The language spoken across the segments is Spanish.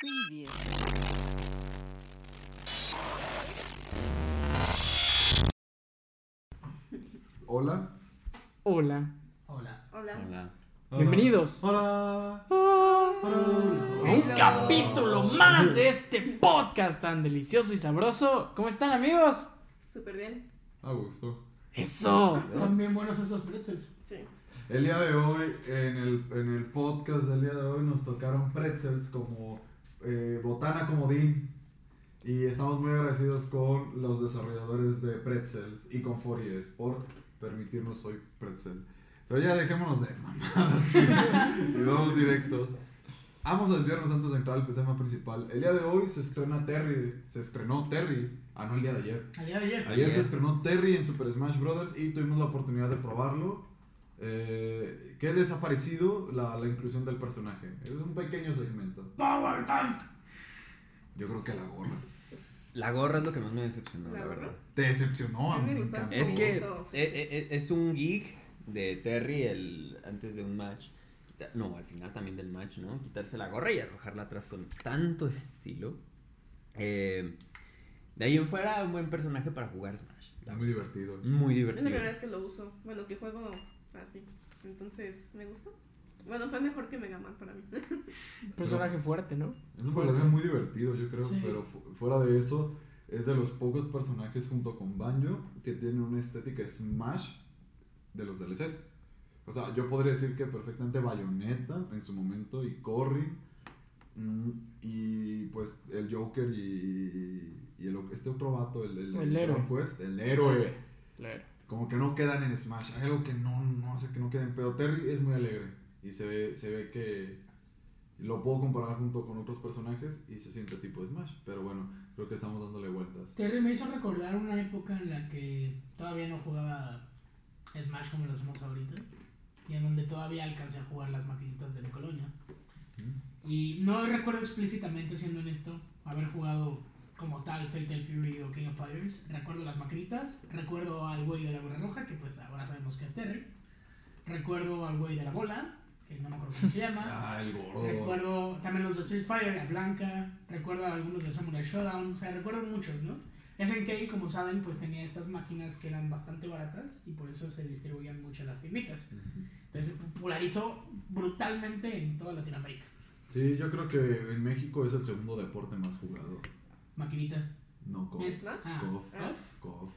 Preview. Hola. Hola. Hola. Hola. Hola. Bienvenidos. Hola. A un capítulo más de este podcast tan delicioso y sabroso. ¿Cómo están, amigos? Súper bien. A gusto. Eso. Están bien buenos esos pretzels. Sí. El día de hoy, en el, en el podcast del día de hoy, nos tocaron pretzels como eh, botana comodín. Y estamos muy agradecidos con los desarrolladores de pretzels y con Fories por permitirnos hoy pretzel. Pero ya dejémonos de mamadas y vamos directos. Vamos a desviarnos antes de entrar al tema principal. El día de hoy se estrena Terry, se estrenó Terry, ah no, el día de ayer. Al día de ayer. Ayer se estrenó Terry en Super Smash Bros. y tuvimos la oportunidad de probarlo. Eh, ¿Qué les ha parecido la, la inclusión del personaje? Es un pequeño segmento. Power Tank. Yo creo que la gorra. La gorra es lo que más me decepcionó, ¿La la, verdad. Te decepcionó, A mí me gustó Es que Todo, sí, e- sí. e- e- es un gig de Terry el, antes de un match. No, al final también del match, ¿no? Quitarse la gorra y arrojarla atrás con tanto estilo. Eh, de ahí en fuera, un buen personaje para jugar Smash. Está muy divertido. Muy Es la divertido. primera vez que lo uso. Bueno, que juego así. Entonces, me gustó. Bueno, fue mejor que Mega Man para mí. Personaje fuerte, ¿no? Es un Fuerte. personaje muy divertido, yo creo, Sí. pero fu- fuera de eso, es de los pocos personajes junto con Banjo que tienen una estética Smash de los DLCs. O sea, yo podría decir que perfectamente Bayonetta en su momento y Corrin mm, y pues el Joker y, y el, este otro vato, el, el, El héroe. Dragon Quest, el héroe. Como que no quedan en Smash. Hay algo que no, no hace que no queden. Pero Terry es muy alegre. Y se ve, se ve que lo puedo comparar junto con otros personajes y se siente tipo Smash. Pero bueno, creo que estamos dándole vueltas. Terry me hizo recordar una época en la que todavía no jugaba Smash como lo hacemos ahorita. Y en donde todavía alcancé a jugar las maquinitas de mi colonia. Y no recuerdo explícitamente, siendo honesto, haber jugado como tal Fatal Fury o King of Fighters. Recuerdo las maquinitas, recuerdo al güey de la gorra roja, que pues ahora sabemos que es Terry. Recuerdo al güey de la bola, que no me acuerdo cómo se llama. Ah, el gordo. Recuerdo también los de Street Fighter, la Blanca. Recuerdo algunos de Samurai Showdown. O sea, recuerdo muchos, ¿no? SNK, como saben, pues tenía estas máquinas que eran bastante baratas y por eso se distribuían mucho en las tienditas. Entonces se popularizó brutalmente en toda Latinoamérica. Sí, yo creo que en México es el segundo deporte más jugado. Maquinita. No. ¿Es más? Ah, KOF. KOF. KOF.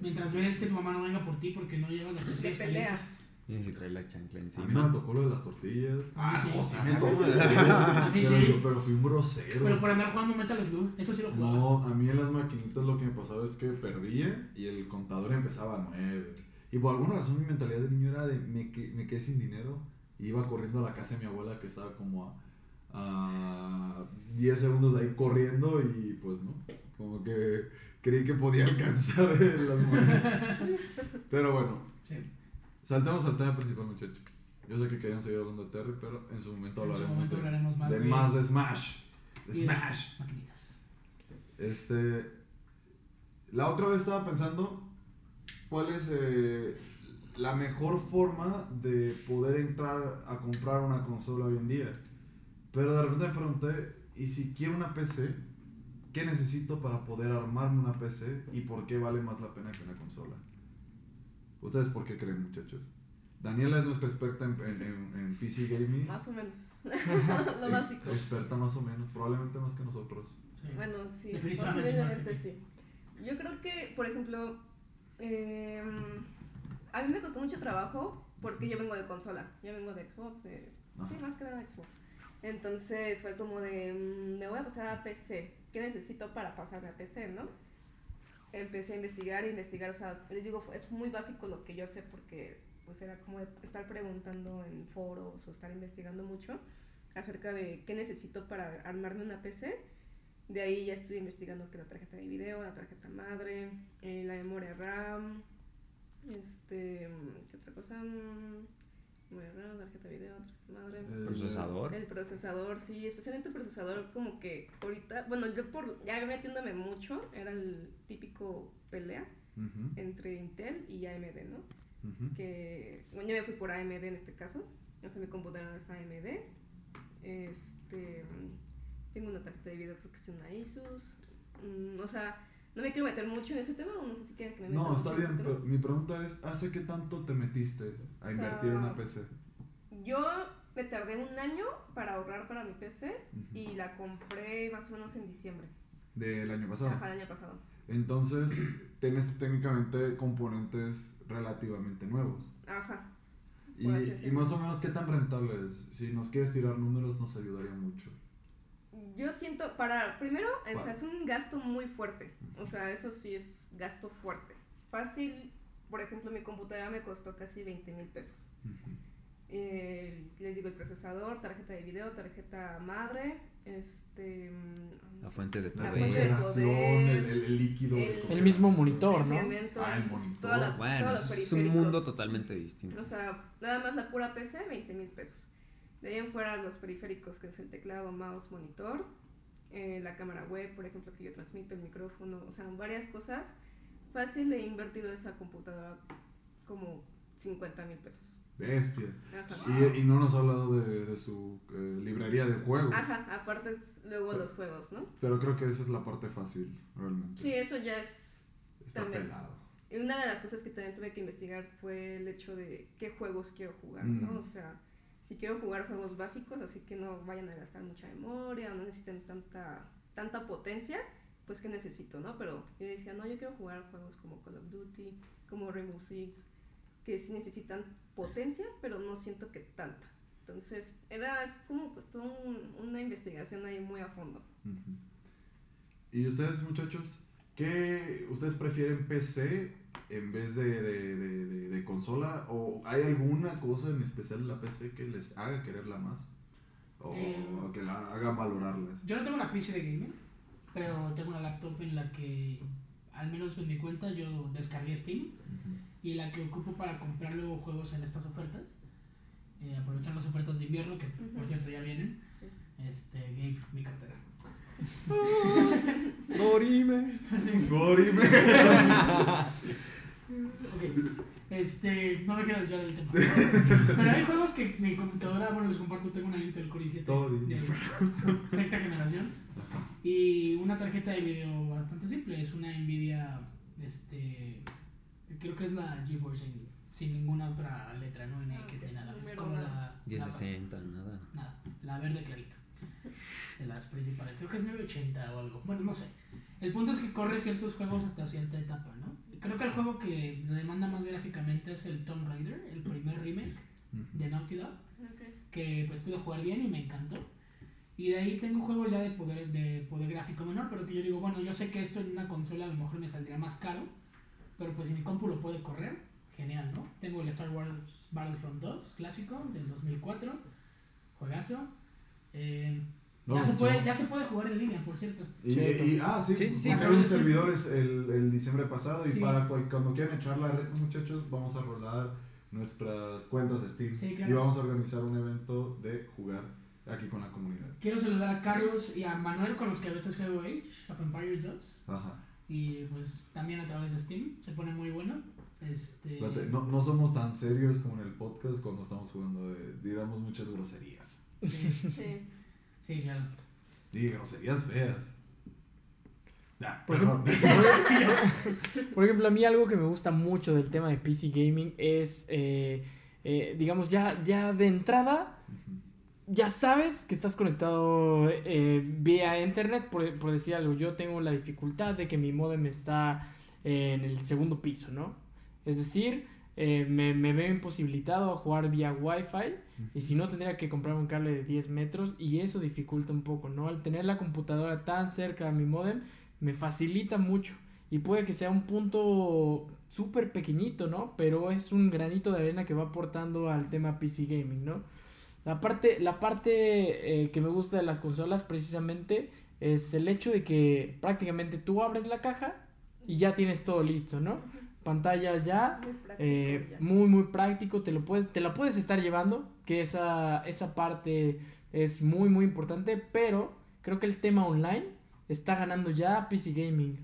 Mientras ves que tu mamá no venga por ti porque no llevas las tortillas pelea. calientes. Y si trae la chancla A encima. mí no me tocó lo de las tortillas. Ah, sí. sí me tocó. A mí pero, pero fui un grosero. Pero por andar jugando Metal Slug, eso sí lo jugaba. No, a mí en las maquinitas lo que me pasaba es que perdía y el contador empezaba a 9. Y por alguna razón mi mentalidad de niño era de me, que- me quedé sin dinero. Y iba corriendo a la casa de mi abuela que estaba como a, a 10 segundos de ahí corriendo y pues no. Como que creí que podía alcanzar las monedas. Pero bueno, Sí. saltemos al tema principal muchachos. Yo sé que querían seguir hablando de Terry, pero en su momento En su hablaremos, momento de, hablaremos más de de, más de Smash. De Smash. maquinitas. Este. La otra vez estaba pensando cuál es eh, la mejor forma de poder entrar a comprar una consola hoy en día. Pero de repente me pregunté, ¿y si quiero una PC? ¿Qué necesito para poder armarme una PC? ¿Y por qué vale más la pena que una consola? ¿Ustedes por qué creen, muchachos? Daniela es nuestra experta en, en- en- en PC Gaming. Más o menos. Lo básico. Experta más o menos, probablemente más que nosotros. Sí. Bueno, sí. Definitivamente más que posiblemente sí. Yo creo que, por ejemplo, em, a mí me costó mucho trabajo porque yo vengo de consola. Yo vengo de Xbox. sí, más que nada de Xbox. Entonces fue como de, mm, me voy a pasar a PC. ¿Qué necesito para pasarme a PC, no? Empecé a investigar, investigar, o sea, les digo, es muy básico lo que yo sé porque pues era como de estar preguntando en foros o estar investigando mucho acerca de qué necesito para armarme una PC. De ahí ya estuve investigando que la tarjeta de video, la tarjeta madre, eh, la memoria RAM, este, ¿qué otra cosa? RAM, tarjeta de video, tarjeta madre. El- Procesador. El procesador, sí, especialmente el procesador como que ahorita, bueno, yo por ya metiéndome mucho, era el típico pelea entre Intel y AMD, ¿no? Que, bueno, yo me fui por AMD en este caso, o sea, mi computadora es AMD, este, Tengo una tarjeta de video, creo que es una Asus. Mm, o sea, no me quiero meter mucho en ese tema, o no sé si quieren que me meta No, mucho está en ese bien, pero mi pregunta es, ¿hace qué tanto te metiste a O invertir en una PC? Yo me tardé un año para ahorrar para mi PC y la compré más o menos en diciembre. Del año pasado. Ajá, el año pasado. Entonces, tienes técnicamente componentes relativamente nuevos. Ajá. Y, y más o menos, ¿qué tan rentable es? Si nos quieres tirar números, nos ayudaría mucho. Yo siento, para, primero, o sea, Vale. es un gasto muy fuerte. O sea, eso sí es gasto fuerte. Fácil, por ejemplo, mi computadora me costó casi 20 mil pesos. Eh, les digo, el procesador, tarjeta de video, tarjeta madre, este... La fuente de La fuente de Refrigeración, poder, el, el- el líquido. el- mismo monitor, ¿no? Ah, el monitor. todas las- Bueno, es un mundo totalmente distinto. O sea, nada más la pura PC, 20 mil pesos. De ahí en fuera los periféricos, que es el teclado, mouse, monitor, eh, la cámara web, por ejemplo, que yo transmito, el micrófono, o sea, varias cosas. Fácil he invertido esa computadora como 50 mil pesos. Bestia. Ajá. Y, y no nos ha hablado de, de su eh, librería de juegos. Ajá, aparte es luego los juegos, ¿no? Pero creo que esa es la parte fácil, realmente. Sí, eso ya es... Está también. pelado. Y una de las cosas que también tuve que investigar fue el hecho de qué juegos quiero jugar, Mm. ¿no? O sea, si quiero jugar juegos básicos, así que no vayan a gastar mucha memoria, no necesiten tanta, tanta potencia, pues que necesito, ¿no? Pero yo decía, no, yo quiero jugar juegos como Call of Duty, como Rainbow Six, que sí necesitan potencia, pero no siento que tanta. Entonces, era es como pues, un- una investigación ahí muy a fondo. ¿Y ustedes, muchachos? ¿Qué ustedes prefieren PC en vez de, de, de- de- de consola? ¿O hay alguna cosa en especial en la PC que les haga quererla más? ¿O, Eh, o que la hagan valorarlas? Yo no tengo una PC de gaming, pero tengo una laptop en la que, al menos en mi cuenta, yo descargué Steam y la que ocupo para comprar luego juegos en estas ofertas. Eh, aprovechar las ofertas de invierno, que por cierto ya vienen. Sí. Este, Gabe, mi cartera. Dorime. Sí. Gorime. Ok, este, no me quiero desviar del tema. Pero hay juegos que mi computadora, bueno, les comparto, tengo una Intel Core i7 Tori. de sexta generación y una tarjeta de video bastante simple, es una Nvidia, este, creo que es la GeForce sin, sin ninguna otra letra, no NX Ok, ni nada, es como la, 1060, nada. nada, la verde clarito, de las principales, creo que es 980 o algo, bueno, no sé. El punto es que corre ciertos juegos hasta cierta etapa, ¿no? Creo que el juego que me demanda más gráficamente es el Tomb Raider, el primer remake de Naughty Dog, que pues pude jugar bien y me encantó. Y de ahí tengo juegos ya de poder, de poder gráfico menor, pero que yo digo, bueno, yo sé que esto en una consola a lo mejor me saldría más caro, pero pues si mi compu lo puede correr, genial, ¿no? Tengo el Star Wars Battlefront 2 clásico del 2004, juegazo. Eh, No, ya, se puede, ya se puede jugar en línea, por cierto. Y, ah, sí, Sí, sí, pusieron sí. servidores el, el diciembre pasado y para cual- cuando quieran echar la reta, muchachos, vamos a rolar nuestras cuentas de Steam Sí, claro. y vamos a organizar un evento de jugar aquí con la comunidad. Quiero saludar a Carlos y a Manuel con los que a veces juego Age of Empires 2. Ajá. Y pues también a través de Steam, se pone muy bueno. Este, no, no somos tan serios como en el podcast cuando estamos jugando, eh, diramos muchas groserías. sí, Sí. Sí, claro. Y groserías feas. Ya, Por perdón. Por ejemplo, a mí algo que me gusta mucho del tema de PC Gaming es, eh, eh, digamos, ya, ya de entrada, ya sabes que estás conectado eh, vía internet, por, por decir algo. Yo tengo la dificultad de que mi modem está eh, en el segundo piso, ¿no? Es decir, me, me veo imposibilitado a jugar vía Wi-Fi y si no tendría que comprar un cable de 10 metros y eso dificulta un poco, ¿no? Al tener la computadora tan cerca a mi modem, me facilita mucho y puede que sea un punto súper pequeñito, ¿no? Pero es un granito de arena que va aportando al tema PC Gaming, ¿no? La parte, la parte eh, que me gusta de las consolas precisamente es el hecho de que prácticamente tú abres la caja y ya tienes todo listo, ¿no? Pantalla ya, Muy práctico eh, ya. muy muy práctico, te lo puedes, te la puedes estar llevando, que esa, esa parte es muy muy importante, pero creo que el tema online está ganando ya PC Gaming.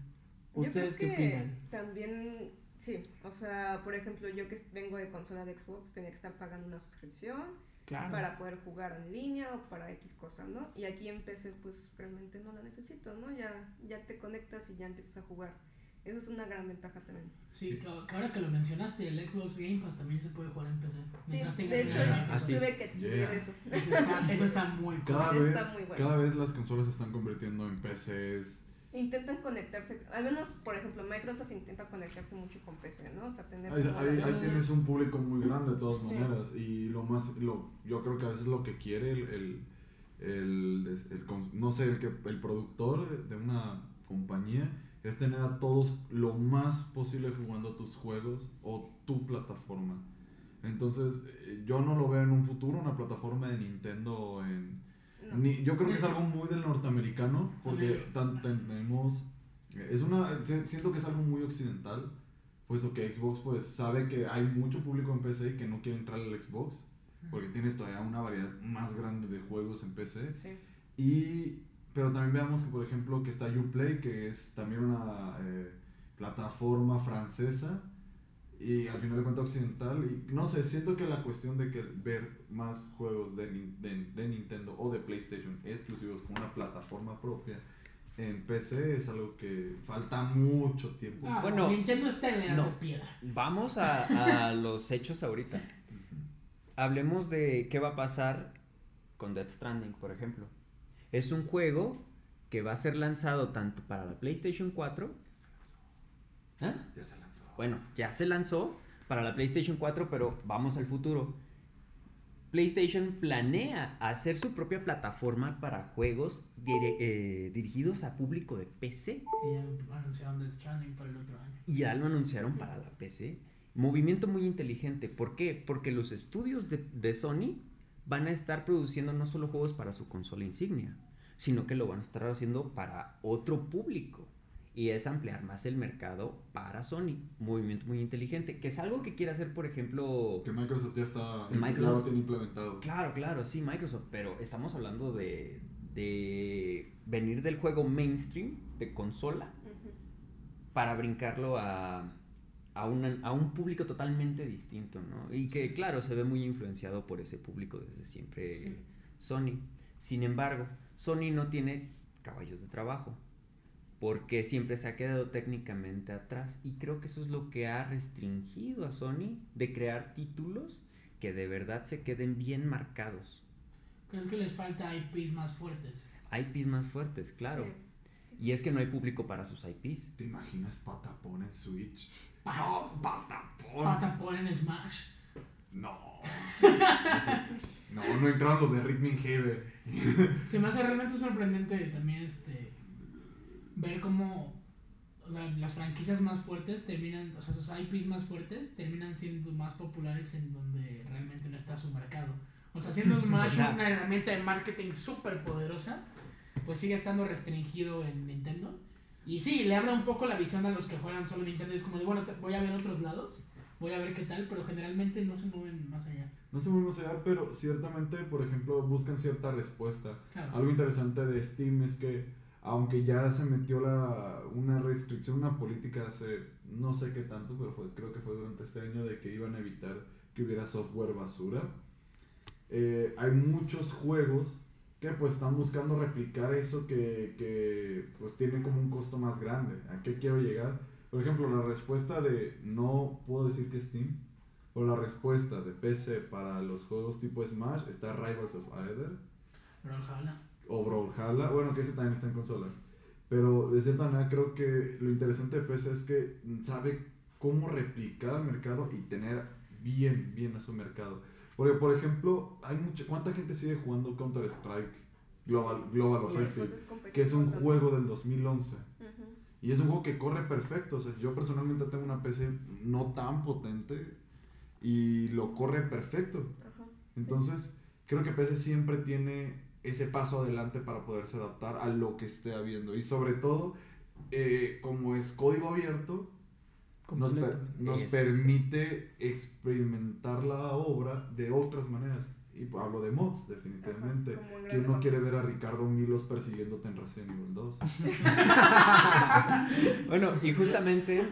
¿Ustedes qué opinan? También, sí, o sea, por ejemplo, yo que vengo de consola de Xbox, tenía que estar pagando una suscripción. Claro. para poder jugar en línea o para X cosas, ¿no? Y aquí en PC pues realmente no la necesito, ¿no? Ya, ya te conectas y ya empiezas a jugar. Eso es una gran ventaja también. Sí, que que ahora que lo mencionaste, el Xbox Game Pass también se puede jugar en PC. Sí, Mientras de hecho, es. tuve que adquirir Yeah. eso. Eso está, eso está muy cool. Cada Está vez, muy bueno. cada vez las consolas se están convirtiendo en PCs. Intentan conectarse, al menos, por ejemplo, Microsoft intenta conectarse mucho con PC, ¿no? O sea, tener Ahí, tienes un público muy grande de todas Sí. maneras. Y lo más, lo, yo creo que a veces lo que quiere el, el, el, no sé, el, que, el productor de una compañía es tener a todos lo más posible jugando tus juegos o tu plataforma. Entonces, eh, yo no lo veo en un futuro, una plataforma de Nintendo en... No. Ni- yo creo que es algo muy del norteamericano, porque tan- tenemos... Es una, si- siento que es algo muy occidental, puesto que Xbox pues sabe que hay mucho público en PC y que no quiere entrar al Xbox, porque tienes todavía una variedad más grande de juegos en PC. Sí. Y, pero también veamos que por ejemplo que está Uplay, que es también una eh, plataforma francesa y al final de cuentas occidental. Y no sé, siento que la cuestión de que ver más juegos de, Nin- de, de Nintendo o de PlayStation exclusivos con una plataforma propia en PC es algo que falta mucho tiempo. Ah, Bueno, Nintendo está heredando no. piedra. Vamos a, a los hechos ahorita. Hablemos de qué va a pasar con Death Stranding, por ejemplo. Es un juego que va a ser lanzado tanto para la PlayStation 4. ¿Ah? Ya se lanzó. Bueno, ya se lanzó para la PlayStation 4, pero vamos al futuro. PlayStation planea hacer su propia plataforma para juegos dire- eh, dirigidos a público de PC. Y ya anunciaron Death Stranding para el otro año. Y ya lo anunciaron para la PC. Movimiento muy inteligente. ¿Por qué? Porque los estudios de, de Sony van a estar produciendo no solo juegos para su consola insignia, sino que lo van a estar haciendo para otro público. Y es ampliar más el mercado para Sony. Movimiento muy inteligente. Que es algo que quiere hacer, por ejemplo... Que Microsoft ya está Microsoft. ya lo tiene implementado. Claro, claro, sí, Microsoft, pero estamos hablando de, de venir del juego mainstream, de consola, para brincarlo a, a, una- a un público totalmente distinto, ¿no? Y que, claro, se ve muy influenciado por ese público desde siempre Sí. Sony. Sin embargo, Sony no tiene caballos de trabajo, porque siempre se ha quedado técnicamente atrás. Y creo que eso es lo que ha restringido a Sony de crear títulos que de verdad se queden bien marcados. ¿Crees que les falta IPs más fuertes? IPs más fuertes, claro. Sí. Y es que no hay público para sus IPs. ¿Te imaginas Patapón en Switch? No, Patapón. Patapon en Smash. No. no, no entraron los de Rhythm Heaven. Se me hace realmente sorprendente también este ver cómo o sea, las franquicias más fuertes terminan, o sea, sus IPs más fuertes terminan siendo más populares en donde realmente no está su mercado. O sea, siendo Smash una herramienta de marketing súper poderosa, pues sigue estando restringido en Nintendo. Y sí, le abre un poco la visión a los que juegan solo Nintendo. Es como de, bueno, te- voy a ver otros lados, voy a ver qué tal, pero generalmente no se mueven más allá. No sé muy más allá, pero ciertamente, por ejemplo, buscan cierta respuesta. Claro. Algo interesante de Steam es que, aunque ya se metió la, una restricción, una política hace no sé qué tanto, pero fue, creo que fue durante este año de que iban a evitar que hubiera software basura. eh, hay muchos juegos que pues están buscando replicar eso que, que pues tiene como un costo más grande. ¿A qué quiero llegar? Por ejemplo, la respuesta de no puedo decir que Steam, o la respuesta de PC para los juegos tipo Smash está Rivals of Aether ojalá. o Brawlhalla, bueno que ese también está en consolas. Pero de cierta manera creo que lo interesante de PC es que sabe cómo replicar al mercado y tener bien, bien a su mercado. Porque, por ejemplo, hay mucha, ¿cuánta gente sigue jugando Counter-Strike Global, Global Offensive? es Que es un juego del 2011. Ujú. Y es un juego que corre perfecto. O sea, yo personalmente tengo una PC no tan potente y lo corre perfecto. Entonces, creo que PC siempre tiene ese paso adelante para poderse adaptar a lo que esté habiendo. Y sobre todo, eh, como es código abierto, nos, per- nos Es- permite experimentar la obra de otras maneras. Y hablo de mods, definitivamente. Ajá, en ¿Quién no quiere ver a Ricardo Milos persiguiéndote en Resident Evil 2? Bueno, y justamente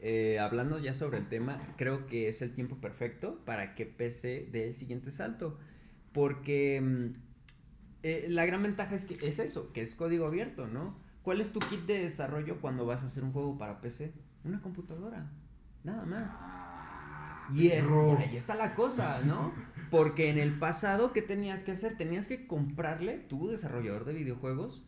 eh, hablando ya sobre el tema, creo que es el tiempo perfecto para que PC dé el siguiente salto. porque mm, eh, la gran ventaja es que es eso, que es código abierto, ¿no? ¿Cuál es tu kit de desarrollo cuando vas a hacer un juego para PC? Una computadora, nada más. Y es- perro. ahí está la cosa, ¿no? Porque en el pasado, ¿qué tenías que hacer? Tenías que comprarle, tu desarrollador de videojuegos,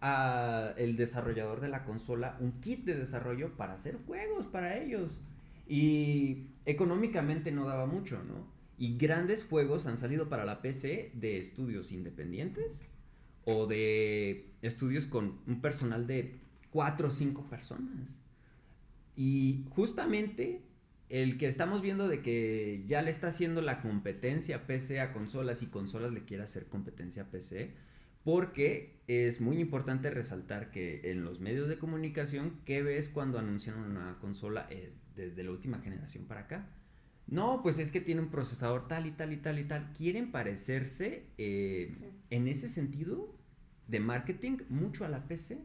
a el desarrollador de la consola un kit de desarrollo para hacer juegos para ellos. Y económicamente no daba mucho, ¿no? Y grandes juegos han salido para la PC de estudios independientes o de estudios con un personal de cuatro o cinco personas. Y justamente el que estamos viendo de que ya le está haciendo la competencia PC a consolas y consolas le quiere hacer competencia a PC, porque es muy importante resaltar que en los medios de comunicación, ¿qué ves cuando anuncian una nueva consola eh, desde la última generación para acá? No, pues es que tiene un procesador tal y tal y tal y tal. Quieren parecerse eh, Sí. en ese sentido de marketing mucho a la PC.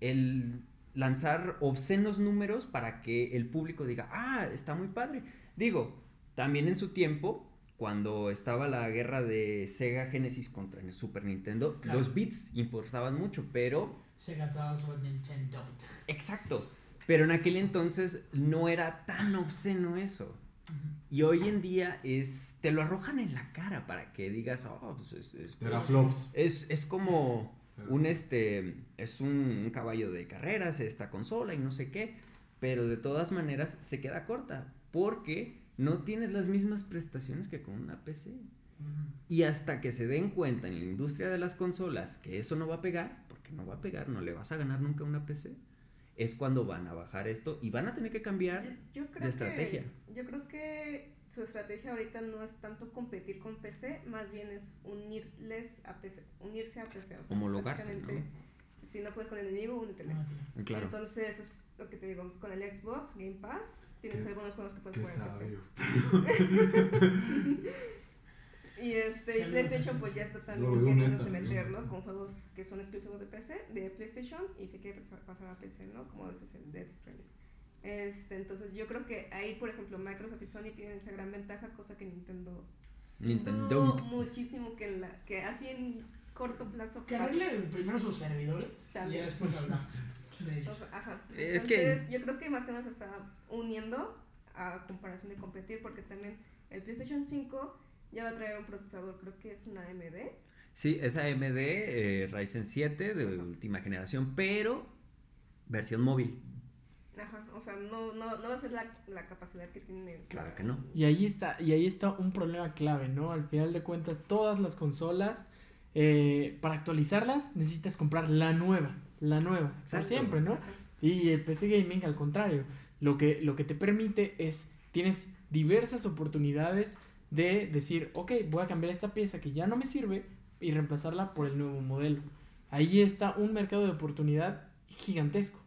El lanzar obscenos números para que el público diga, ah, está muy padre. Digo, también en su tiempo, cuando estaba la guerra de Sega Genesis contra el Super Nintendo, Claro. los bits importaban mucho, pero Sega o Nintendo. Exacto. Pero en aquel entonces no era tan obsceno eso. Y hoy en día es. Te lo arrojan en la cara para que digas, oh, pues es. Es, es, es como un este. Es un, un caballo de carreras, esta consola y no sé qué. Pero de todas maneras se queda corta. Porque no tienes las mismas prestaciones que con una PC. Y hasta que se den cuenta en la industria de las consolas que eso no va a pegar, porque no va a pegar, no le vas a ganar nunca una PC, es cuando van a bajar esto y van a tener que cambiar. Yo, yo creo de estrategia. Que, yo creo que su estrategia ahorita no es tanto competir con PC, más bien es unirles a PC, unirse a PC. O sea, Homologarse, básicamente, Si no puedes con el enemigo, únetele. Claro. Entonces, eso es lo que te digo, con el Xbox, Game Pass, tienes Qué- algunos juegos que puedes jugar sabio. Y este, y PlayStation pues ya está también queriéndose meter, ¿no? ¿no? Con juegos que son exclusivos de PC, de PlayStation, y se quiere pasar- a PC, ¿no? Como ese es el Death Stranding. Este, entonces yo creo que ahí, por ejemplo, Microsoft y Sony tienen esa gran ventaja, cosa que Nintendo Nintendo. dudo muchísimo que, la, que así en corto plazo Que arreglen primero sus servidores y También. después hablamos de O ellos. sea, ajá. Es que- Entonces, yo creo que más que nada se está uniendo a comparación de competir, porque también el PlayStation 5 ya va a traer un procesador, creo que es una AMD. Sí, es AMD eh, Ryzen 7 de última generación, pero versión móvil. Ajá, o sea, no, no, no va a ser la, la capacidad que tiene. Claro la- que no. Y ahí está, y ahí está un problema clave, ¿no? Al final de cuentas, todas las consolas, eh, para actualizarlas, necesitas comprar la nueva, la nueva, por siempre, ¿no? Ajá. Y el PC Gaming, al contrario, lo que, lo que te permite es, tienes diversas oportunidades de decir, ok, voy a cambiar esta pieza que ya no me sirve y reemplazarla por el nuevo modelo. Ahí está un mercado de oportunidad gigantesco.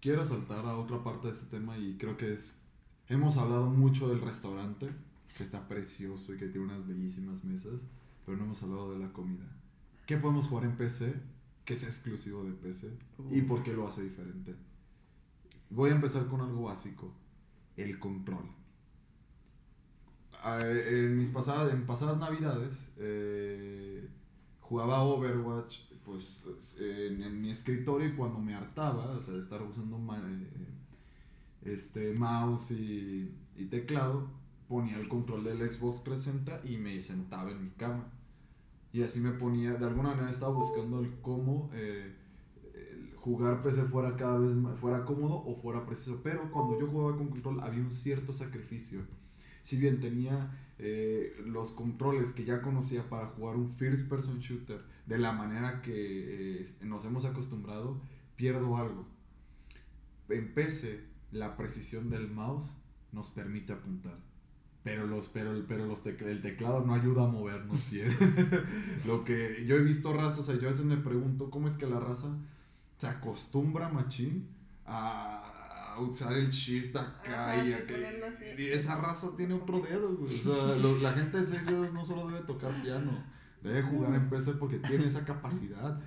Quiero saltar a otra parte de este tema y creo que es... Hemos hablado mucho del restaurante, que está precioso y que tiene unas bellísimas mesas, pero no hemos hablado de la comida. ¿Qué podemos jugar en PC que sea exclusivo de PC? ¿Y por qué lo hace diferente? Voy a empezar con algo básico, el control. Ah, En mis pasadas, en pasadas navidades eh, jugaba Overwatch pues en, en mi escritorio cuando me hartaba, o sea, de estar usando eh, este mouse y, y teclado, ponía el control del Xbox 360 y me sentaba en mi cama. Y así me ponía, de alguna manera estaba buscando el cómo eh, el jugar PC fuera cada vez más, fuera cómodo o fuera preciso. Pero cuando yo jugaba con control había un cierto sacrificio. Si bien tenía eh, los controles que ya conocía para jugar un first person shooter de la manera que eh, nos hemos acostumbrado, pierdo algo. En PC, la precisión del mouse nos permite apuntar. Pero, los, pero, el- pero los tec- el teclado no ayuda a movernos bien. Lo que yo he visto razas, o sea, yo a veces me pregunto cómo es que la raza se acostumbra, machín, a, a usar el shift acá Ajá, y acá. Y esa raza tiene otro dedo, güey. O sea, lo- la gente de seis dedos no solo debe tocar piano, debe jugar en PC porque tiene esa capacidad.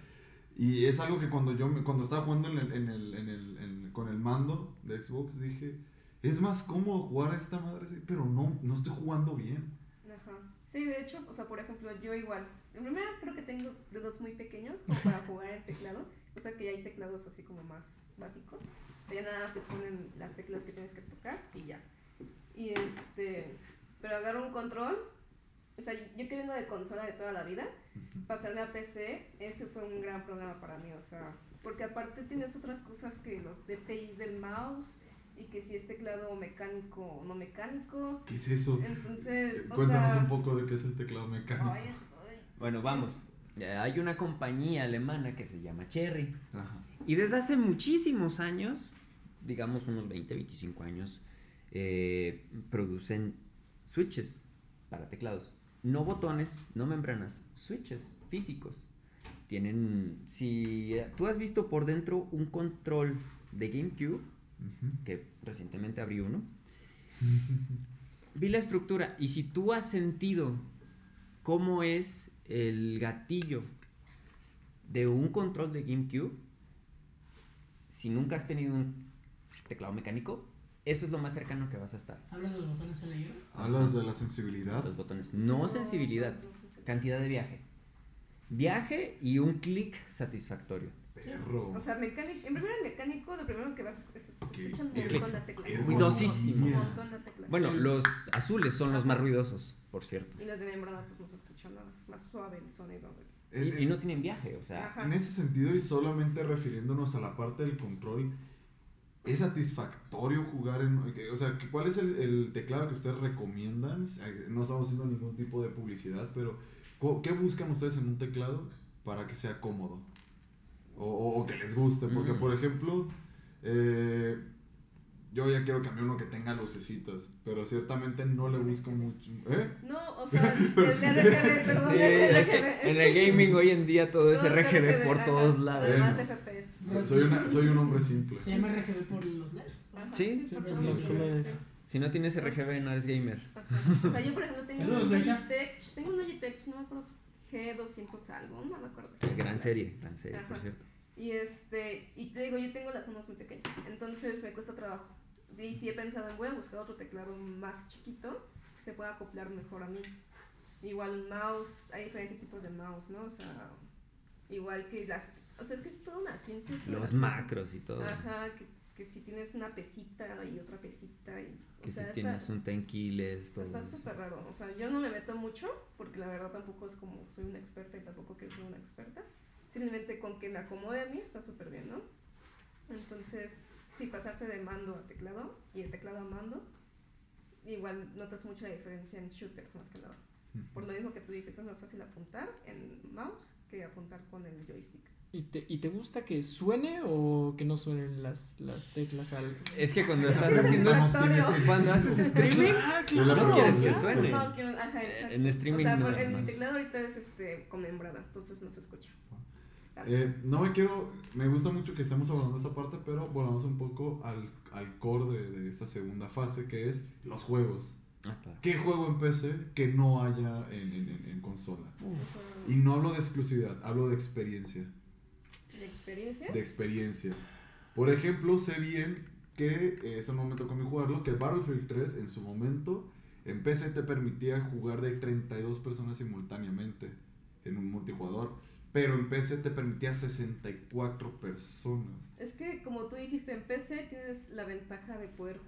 Y es algo que cuando yo me- cuando estaba jugando en el, en el, en el, en- con el mando de Xbox dije, es más cómodo jugar a esta madre pero no, no estoy jugando bien. Ajá. Sí, de hecho, o sea, por ejemplo, yo igual. En primera creo que tengo dedos muy pequeños como para jugar el teclado. O sea que ya hay teclados así como más básicos. O sea, ya nada más te ponen las teclas que tienes que tocar y ya. Y este. Pero agarro un control. O sea, yo que vengo de consola de toda la vida, pasarme a PC, ese fue un gran problema para mí. O sea, porque aparte tienes otras cosas que los DPIs del mouse y que si es teclado mecánico o no mecánico. ¿Qué es eso? Entonces, o Cuéntanos sea, un poco de qué es el teclado mecánico. ay, ay, Bueno, vamos. Hay una compañía alemana que se llama Cherry. Ajá. Y desde hace muchísimos años, digamos unos 20, 25 años, eh, producen switches para teclados. No botones, no membranas, switches físicos. Tienen, si tú has visto por dentro un control de GameCube, que recientemente abrí uno, vi la estructura y si tú has sentido cómo es el gatillo de un control de GameCube, si nunca has tenido un teclado mecánico, eso es lo más cercano que vas a estar. ¿Hablas de los botones LR? Hablas de la sensibilidad. Los botones. No sensibilidad, cantidad de viaje. Viaje y un clic satisfactorio. Perro. O sea, mecánico, en primer el mecánico, lo primero que vas a es, se Que escucha un montón la tecla. Ruidosísimo. Un montón la tecla. Bueno, los azules son los más ruidosos, por cierto. Y las de membrana, pues no se escucha nada, es más suave el sonido. Y, y no tienen viaje, o sea, Ajá. En ese sentido y solamente refiriéndonos a la parte del control, ¿es satisfactorio jugar en... que- O sea, que ¿cuál es el, el teclado que ustedes recomiendan? Eh, No estamos haciendo ningún tipo de publicidad, pero ¿qué buscan ustedes en un teclado para que sea cómodo? O, o- o que les guste, porque Mm. por ejemplo, eh, yo ya quiero cambiar uno que tenga lucecitas, pero ciertamente no le busco mucho... ¿Eh? No, o sea, el RGB, perdón, Sí, el es que en el gaming hoy en día todo es Todo es RGB por ajá, todos lados. Además FPS. So- soy, una- soy un hombre simple. ¿Se llama RGB por los LEDs? Sí, sí, por por los lo colores. Si no tienes RGB no eres gamer. O sea, yo por ejemplo tengo un. Logitech, tengo un Logitech, no me acuerdo, G200 algo, no me acuerdo. Gran serie, gran serie, por Ajá. cierto. Y este, y te digo, yo tengo las manos muy pequeñas, entonces me cuesta trabajo. Y sí he pensado en voy a buscar otro teclado más chiquito que se pueda acoplar mejor a mí. Igual mouse, hay diferentes tipos de mouse, ¿no? O sea, igual que las, o sea, es que es toda una ciencia. Los macros y todo. Ajá, que, que si tienes una pesita y otra pesita y, o Que sea, si está- tienes un tenquiles, todo. Está súper raro, o sea, yo no me meto mucho porque la verdad tampoco es como soy una experta y tampoco quiero ser una experta. Simplemente con que me acomode a mí está súper bien, ¿no? Entonces, sí, pasarse de mando a teclado y de teclado a mando, igual notas mucho la diferencia en shooters más que nada. Por lo mismo que tú dices, es más fácil apuntar en mouse que apuntar con el joystick. ¿Y te, ¿Y te gusta que suene o que no suenen las, las teclas al... Es que cuando estás haciendo. Cuando haces streaming, Ah, Yo la no probé, quieres que suene. No, quiero, ajá, exacto. en streaming o sea, no, no mi teclado ahorita es este con membrana, entonces no se escucha. Eh, no me quiero, me gusta mucho que estemos hablando de esa parte, pero volvamos un poco al, al core de, de esa segunda fase, que es los juegos. Ah, claro. ¿Qué juego en PC que no haya en, en- en- en consola? Y no hablo de exclusividad, hablo de experiencia. ¿De experiencia? De experiencia. Por ejemplo, sé bien que, eh, eso no me tocó mí jugarlo, que Battlefield 3 en su momento en PC te permitía jugar de 32 personas simultáneamente en un multijugador. Pero en PC te permitía 64 personas. Es que como tú dijiste, en PC tienes la ventaja de poder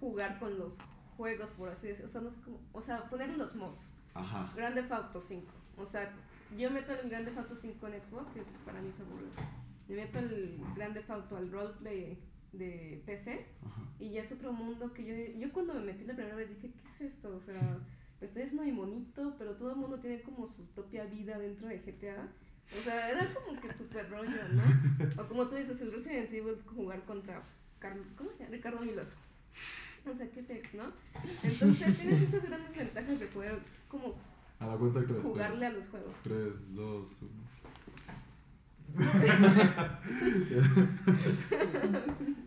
jugar con los juegos, por así decirlo. O sea, no sé cómo, o sea, ponerle los mods. Ajá. Grand Theft Auto 5. O sea, yo meto el Grand Theft Auto 5 en Xbox y es, para mí es aburrido. Yo meto el Grand Theft Auto al roleplay de PC Ajá. y ya es otro mundo que yo... Yo cuando me metí la primera vez dije, ¿qué es esto? O sea, estoy haciendo mi monito, pero todo el mundo tiene como su propia vida dentro de GTA. O sea, era como que súper rollo, ¿no? O como tú dices, el Resident Evil jugar contra Carl, ¿cómo se llama? Ricardo Milos. O sea, qué pex, ¿no? Entonces tienes esas grandes ventajas de poder como A la cuenta de tres. jugarle a los juegos. 3, 2, 1.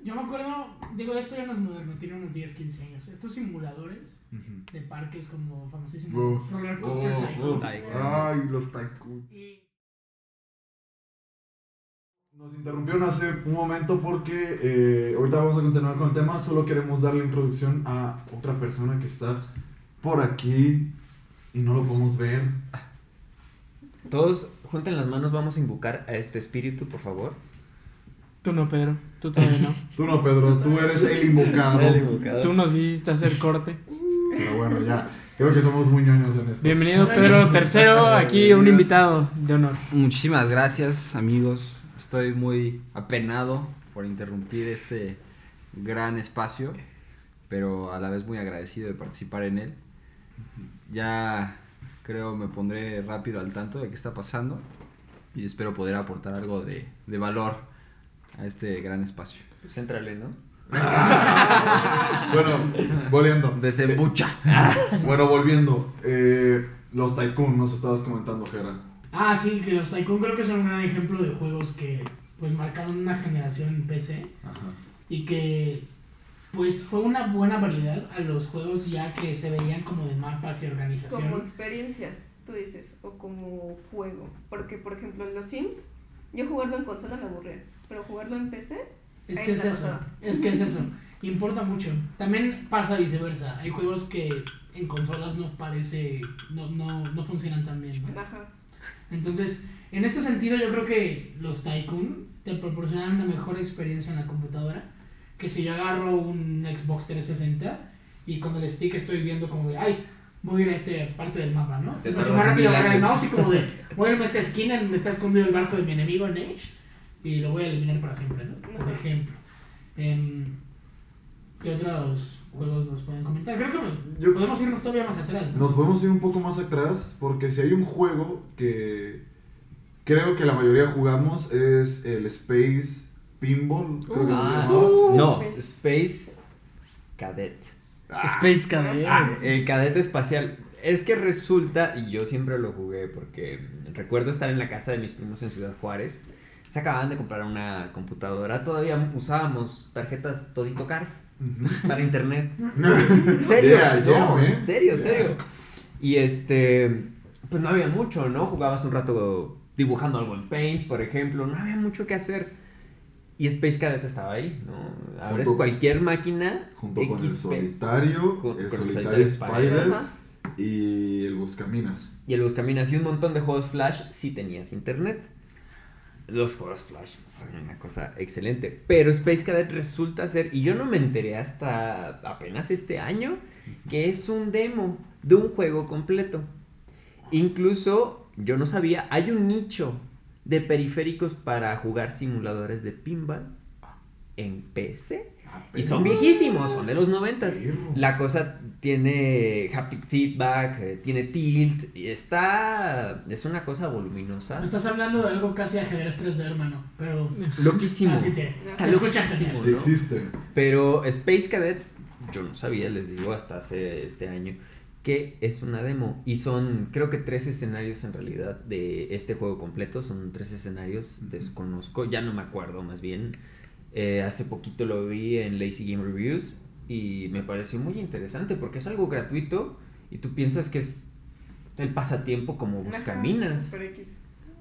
Yo me acuerdo, digo, esto ya no es moderno, tiene unos 10, 15 años. Estos simuladores de parques como famosísimo Uf, Roller Coaster Tycoon. Tycoon. Ay, los Tycoon. Y Nos interrumpieron hace un momento porque eh, ahorita vamos a continuar con el tema. Solo queremos darle introducción a otra persona que está por aquí. Y no lo podemos ver. Todos junten las manos, vamos a invocar a este espíritu, por favor. Tú no, Pedro. Tú todavía no. Tú no, Pedro, tú eres el invocado. El invocado. Tú nos hiciste hacer corte. Pero bueno, ya. Creo que somos muy ñoños en esto. Bienvenido, Pedro. Tercero, aquí un invitado de honor. Muchísimas gracias, amigos. Estoy muy apenado por interrumpir este gran espacio, pero a la vez muy agradecido de participar en él. Ya creo me pondré rápido al tanto de qué está pasando y espero poder aportar algo de, de valor a este gran espacio. Pues éntrale, ¿no? Bueno, volviendo. Desembucha. Bueno, volviendo. Eh, los Tycoon, nos estabas comentando, Jera. Ah, sí, que los Tycoon creo que son un gran ejemplo de juegos que pues marcaron una generación en PC Ajá. y que pues fue una buena variedad a los juegos ya que se veían como de mapas y organización. Como experiencia, tú dices, o como juego. Porque, por ejemplo, en los Sims, yo jugarlo en consola me aburría, pero jugarlo en PC, Es que es eso, es que es eso. Importa mucho. También pasa viceversa. Hay juegos que en consolas no parece, no, no, no funcionan tan bien. ¿no? ajá. Entonces, en este sentido yo creo que los Tycoon te proporcionan una mejor experiencia en la computadora que si yo agarro un Xbox 360 y con el stick estoy viendo como de, ay, voy a ir a esta parte del mapa, ¿no? Es mucho más rápido agarrar el mouse y como de, voy a irme a esta esquina en donde está escondido el barco de mi enemigo en Age y lo voy a eliminar para siempre, ¿no? Por ejemplo. Em, ¿Qué otros juegos nos pueden comentar? Creo que Yo- podemos irnos todavía más atrás, ¿no? Nos podemos ir un poco más atrás porque si hay un juego que creo que la mayoría jugamos es el Space Pinball. Creo que se Ah, llamaba. no. Space Cadet. Ah, Space Cadet. Ah, el cadete espacial. Es que resulta, y yo siempre lo jugué porque recuerdo estar en la casa de mis primos en Ciudad Juárez. Se acababan de comprar una computadora. Todavía usábamos tarjetas Todito Car para internet. ¿Serio? Yeah, no, yeah, man. serio, Yeah. serio. Y este, pues no había mucho, ¿no? Jugabas un rato dibujando algo en Paint, por ejemplo. No había mucho que hacer. Y Space Cadet estaba ahí, ¿no? Abres Junto- cualquier máquina. Junto con el solitario, Con- el con el solitario Spider Ajá. y el Buscaminas. Y el Buscaminas y un montón de juegos Flash si tenías internet. Los juegos Flash son una cosa excelente. Pero Space Cadet resulta ser, y yo no me enteré hasta apenas este año, que es un demo de un juego completo. Incluso, yo no sabía, hay un nicho de periféricos para jugar simuladores de pinball en PC. Y son viejísimos, son de los noventas. La cosa tiene haptic feedback, eh, tiene tilt, y está... Es una cosa voluminosa. Estás hablando de algo casi ajedrez 3D, hermano, pero Loquísimo. así te, Está se escucha loquísimo, genial. ¿no? Existe. Pero Space Cadet, yo no sabía, les digo, hasta hace este año, que es una demo. Y son, creo que tres escenarios en realidad de este juego completo. Son tres escenarios, desconozco, ya no me acuerdo más bien. Eh, hace poquito lo vi en Lazy Game Reviews y me pareció muy interesante porque es algo gratuito y tú piensas que es el pasatiempo como buscaminas.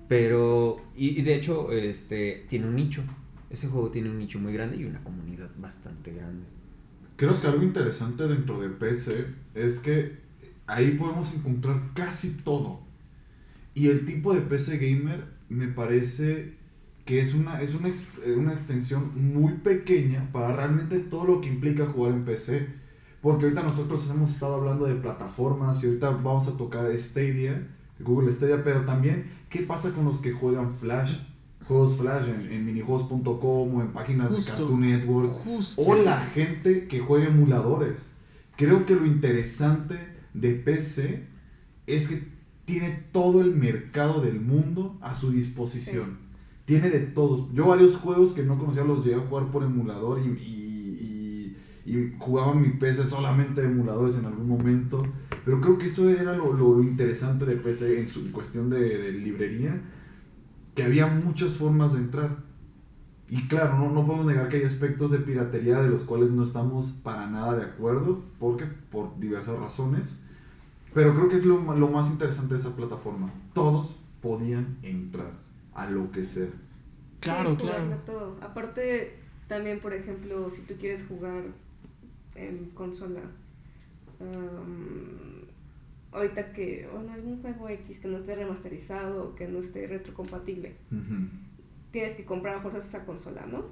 Pero, y, y de hecho, este, tiene un nicho. Ese juego tiene un nicho muy grande y una comunidad bastante grande. Creo que algo interesante dentro de PC es que ahí podemos encontrar casi todo. Y el tipo de PC gamer me parece que es una, es una, eh, una extensión muy pequeña para realmente todo lo que implica jugar en PC. Porque ahorita nosotros hemos estado hablando de plataformas y ahorita vamos a tocar Stadia, Google Stadia, pero también qué pasa con los que juegan Flash, juegos Flash en, en minijuegos.com o en páginas de. Cartoon Network. Justo. O la gente que juega emuladores. Creo que lo interesante de PC es que tiene todo el mercado del mundo a su disposición. Tiene de todos. Yo varios juegos que no conocía los llegué a jugar por emulador y, y, y- y jugaba mi PC solamente de emuladores en algún momento. Pero creo que eso era lo, lo interesante de PC en su cuestión de, de librería. Que había muchas formas de entrar. Y claro, no, no podemos negar que hay aspectos de piratería de los cuales no estamos para nada de acuerdo, porque por diversas razones. Pero creo que es lo, lo más interesante de esa plataforma. Todos podían entrar a lo que sea. Claro, Sí, claro. todo. Aparte, también, por ejemplo, si tú quieres jugar en consola, ahorita que, bueno, algún juego X que no esté remasterizado o que no esté retrocompatible, Ujú, tienes que comprar a fuerzas esa consola, ¿no?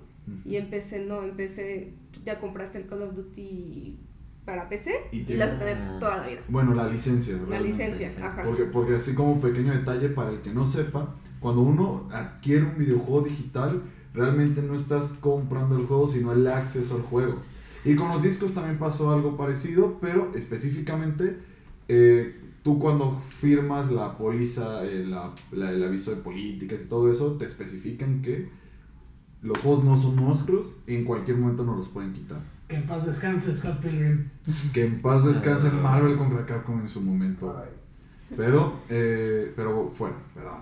Y en PC no, tú ya compraste el Call of Duty para PC Y y, tiene- la vas a tener toda la vida. Bueno, la licencia. La realmente. licencia, ajá. Porque, porque así como pequeño detalle para el que no sepa, cuando uno adquiere un videojuego digital, realmente no estás comprando el juego, sino el acceso al juego. Y con los discos también pasó algo parecido, pero específicamente eh, tú cuando firmas la póliza, eh, la- la- el aviso de políticas y todo eso, te especifican que los juegos no son nuestros y en cualquier momento nos los pueden quitar. Que en paz descanse Scott Pilgrim. Que en paz descanse Marvel contra Capcom en su momento. Pero, eh, pero bueno, ¿verdad?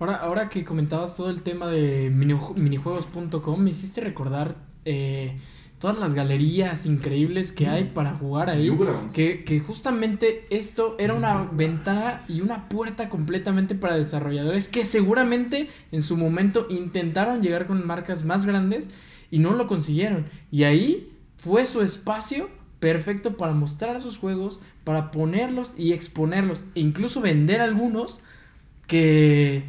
Ahora, ahora que comentabas todo el tema de miniju- minijuegos.com, me hiciste recordar eh, todas las galerías increíbles que hay para jugar ahí. Que, que justamente esto era una ventana y una puerta completamente para desarrolladores que seguramente en su momento intentaron llegar con marcas más grandes y no lo consiguieron. Y ahí fue su espacio perfecto para mostrar sus juegos, para ponerlos y exponerlos, e incluso vender algunos que,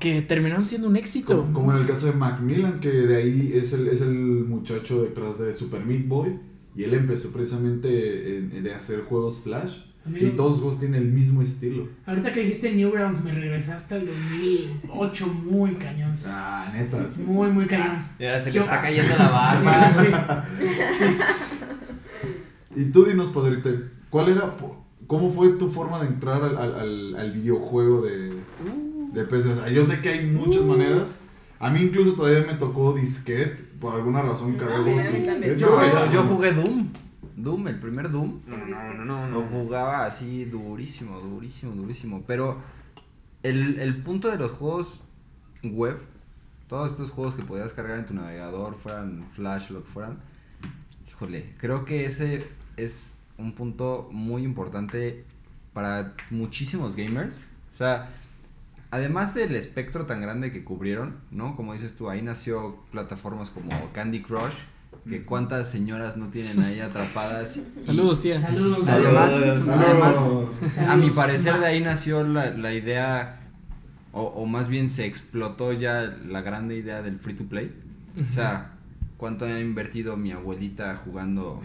que terminaron siendo un éxito. Como, como en el caso de Macmillan, que de ahí es el, es el muchacho detrás de Super Meat Boy. Y él empezó precisamente en- de hacer juegos Flash. Amigo, Y todos los juegos tienen el mismo estilo. Ahorita que dijiste Newgrounds, me regresaste al 2008 muy cañón. Ah, neta. Muy, muy cañón. Ya se le Yo- está cayendo la barba. Sí, sí. Y tú dinos, Padrite, ¿cuál era, cómo fue tu forma de entrar al, al, al- al videojuego de, de PC? O sea, yo sé que hay muchas maneras. A mí incluso todavía me tocó disquete, por alguna razón también. disquetes. Yo- Yo, yo jugué Doom. Doom, el primer Doom. No, no, no, no, Lo jugaba así durísimo, durísimo, durísimo. Pero el, el punto de los juegos web, todos estos juegos que podías cargar en tu navegador, fueran Flash, lo que fueran, híjole, creo que ese es un punto muy importante para muchísimos gamers. O sea, además del espectro tan grande que cubrieron, ¿no? Como dices tú, ahí nació plataformas como Candy Crush, que cuántas señoras no tienen ahí atrapadas. Saludos, tía. Saludos. Además, Saludos. además Saludos. a mi parecer de ahí nació la, la idea, o, o más bien se explotó ya la grande idea del free to play. O sea, cuánto ha invertido mi abuelita jugando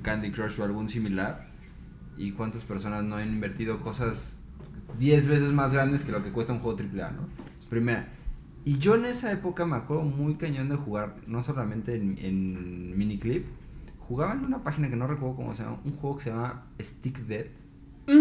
Candy Crush o algún similar y cuántas personas no han invertido cosas 10 veces más grandes que lo que cuesta un juego AAA, ¿no? Primera. Y yo en esa época me acuerdo muy cañón de jugar, no solamente en, en Miniclip, jugaba en una página que no recuerdo cómo se llama, un juego que se llama Stick Dead. Le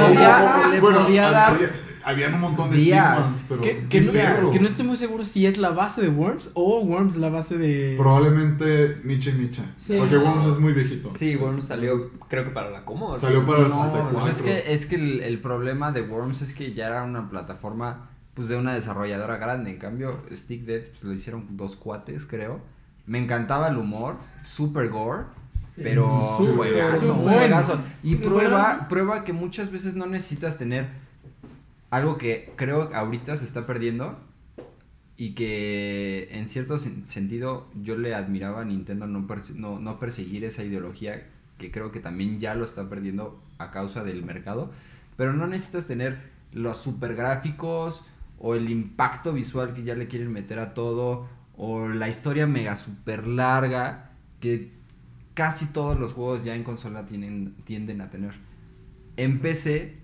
podía- le Bueno, podía dar había, habían un montón de días. estigmas, pero Que, que no, perro. que no estoy muy seguro si es la base de Worms o Worms la base de... Probablemente Micha y Micha. Sí. Porque Worms es muy viejito. Sí, bueno, salió creo que para la Commodore. Salió para el No, 64. pues es que, es que el, el problema de Worms es que ya era una plataforma pues de una desarrolladora grande. En cambio, Stick Dead pues, lo hicieron dos cuates, creo. Me encantaba el humor, super gore, pero juegazo, juegazo. Y prueba, prueba que muchas veces no necesitas tener algo que creo ahorita se está perdiendo y que en cierto sen- sentido yo le admiraba a Nintendo no, no perseguir esa ideología que creo que también ya lo está perdiendo a causa del mercado. Pero no necesitas tener los super gráficos o el impacto visual que ya le quieren meter a todo o la historia mega super larga que casi todos los juegos ya en consola tienen, tienden a tener. En PC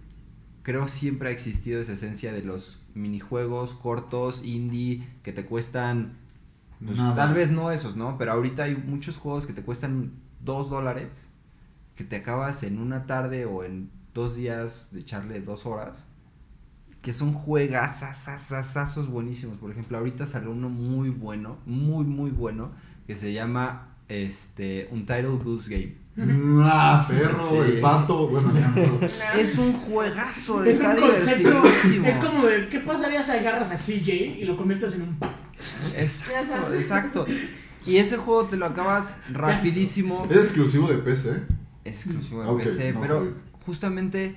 creo siempre ha existido esa esencia de los minijuegos cortos, indie, que te cuestan, pues, tal vez no esos, ¿no? Pero ahorita hay muchos juegos que te cuestan dos dólares, que te acabas en una tarde o en dos días de echarle dos horas, que son juegazazazazazos buenísimos. Por ejemplo, ahorita salió uno muy bueno, muy, muy bueno, que se llama este Untitled Goose Game. Ah, perro, Sí. el pato. Bueno, ya no sé. Es un juegazo, Es un concepto. Es como de, ¿qué pasaría si agarras a CJ y lo conviertes en un pato? Exacto, exacto. Y ese juego te lo acabas rapidísimo. Es exclusivo de PC. Exclusivo de Ok, PC, no pero justamente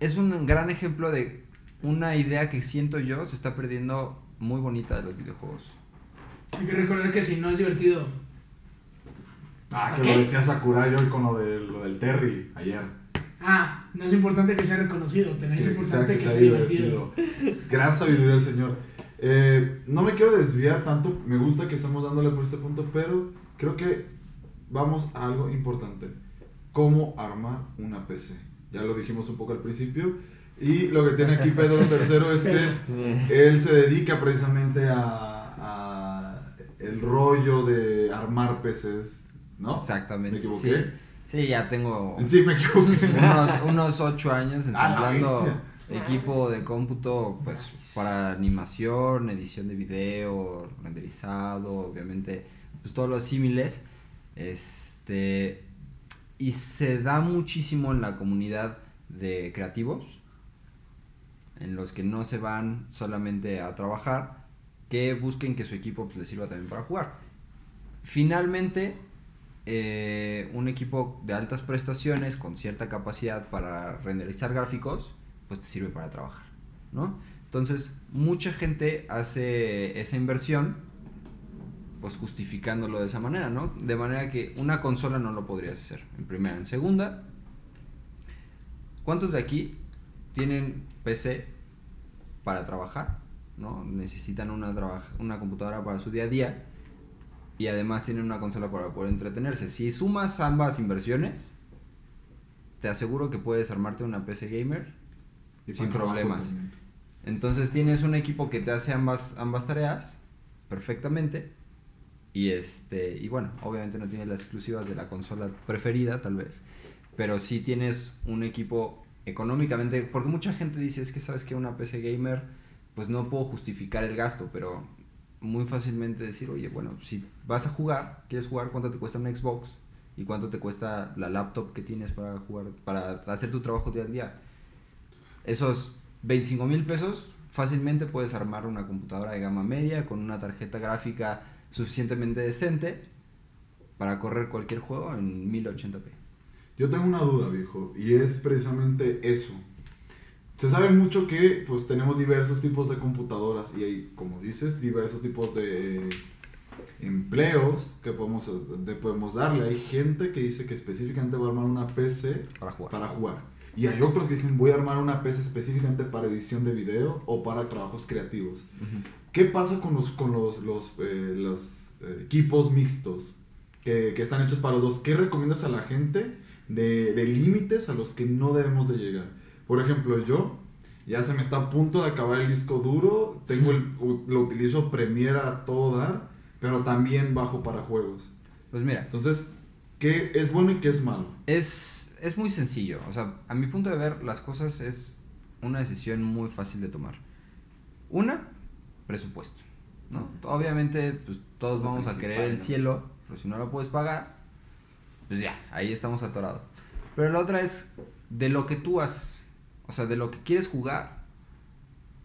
es un gran ejemplo de una idea que siento yo se está perdiendo muy bonita de los videojuegos. Hay que recordar que si no es divertido, Ah, que ¿Qué? lo decía Sakurai hoy con lo, de, lo del Terry ayer. Ah, no es importante que sea reconocido, Que, también es que importante sea, que, que sea sea divertido. divertido. Gran sabiduría del señor. Eh, no me quiero desviar tanto, me gusta que estamos dándole por este punto, pero creo que vamos a algo importante. ¿Cómo armar una PC? Ya lo dijimos un poco al principio. Y lo que tiene aquí Pedro III es que él se dedica precisamente a, a el rollo de armar PCs, ¿no? Exactamente. ¿Me equivoqué? Sí, sí, ya tengo Sí, me equivoqué. unos, unos ocho años ensamblando equipo de cómputo pues para animación, edición de video, renderizado, obviamente pues todos los símiles. Este y se da muchísimo en la comunidad de creativos en los que no se van solamente a trabajar, que busquen que su equipo pues, les sirva también para jugar. Finalmente, eh, un equipo de altas prestaciones con cierta capacidad para renderizar gráficos, pues te sirve para trabajar, ¿no? Entonces, mucha gente hace esa inversión, pues justificándolo de esa manera, ¿no? De manera que una consola no lo podrías hacer, en primera. En segunda, ¿cuántos de aquí tienen PC para trabajar? ¿No? Necesitan una, una computadora para su día a día y además tienen una consola para poder entretenerse. Si sumas ambas inversiones, te aseguro que puedes armarte una PC gamer Y Sin problemas. entonces tienes un equipo que te hace ambas, ambas tareas perfectamente. Y este. Y bueno, obviamente no tienes las exclusivas de la consola preferida, tal vez. Pero sí tienes un equipo económicamente. Porque mucha gente dice, es que sabes que una PC gamer, pues no puedo justificar el gasto, pero muy fácilmente decir, oye, bueno, si vas a jugar, quieres jugar, ¿cuánto te cuesta un Xbox? ¿Y cuánto te cuesta la laptop que tienes para jugar, para hacer tu trabajo día a día? Esos 25 mil pesos, fácilmente puedes armar una computadora de gama media con una tarjeta gráfica suficientemente decente para correr cualquier juego en 1080p. Yo tengo una duda, viejo, y es precisamente eso. Se sabe mucho que pues tenemos diversos tipos de computadoras y hay, como dices, diversos tipos de empleos que podemos, de- podemos darle. Hay gente que dice que específicamente va a armar una PC Para jugar. para jugar. Y hay otros que dicen voy a armar una PC específicamente para edición de video o para trabajos creativos. ¿Qué pasa con los, con los, los, eh, los, eh, equipos mixtos que, que están hechos para los dos? ¿Qué recomiendas a la gente de, de límites a los que no debemos de llegar? Por ejemplo, yo ya se me está a punto de acabar el disco duro, tengo el, lo utilizo Premiere a todo dar, pero también bajo para juegos. Pues mira, Entonces, ¿qué es bueno y qué es malo? es, es muy sencillo. O sea, a mi punto de ver, las cosas es una decisión muy fácil de tomar. Una, presupuesto. ¿no? Obviamente, pues todos Lo vamos a querer el ¿no? cielo, pero si no lo puedes pagar, pues ya, ahí estamos atorados. Pero la otra es de lo que tú haces. O sea, de lo que quieres jugar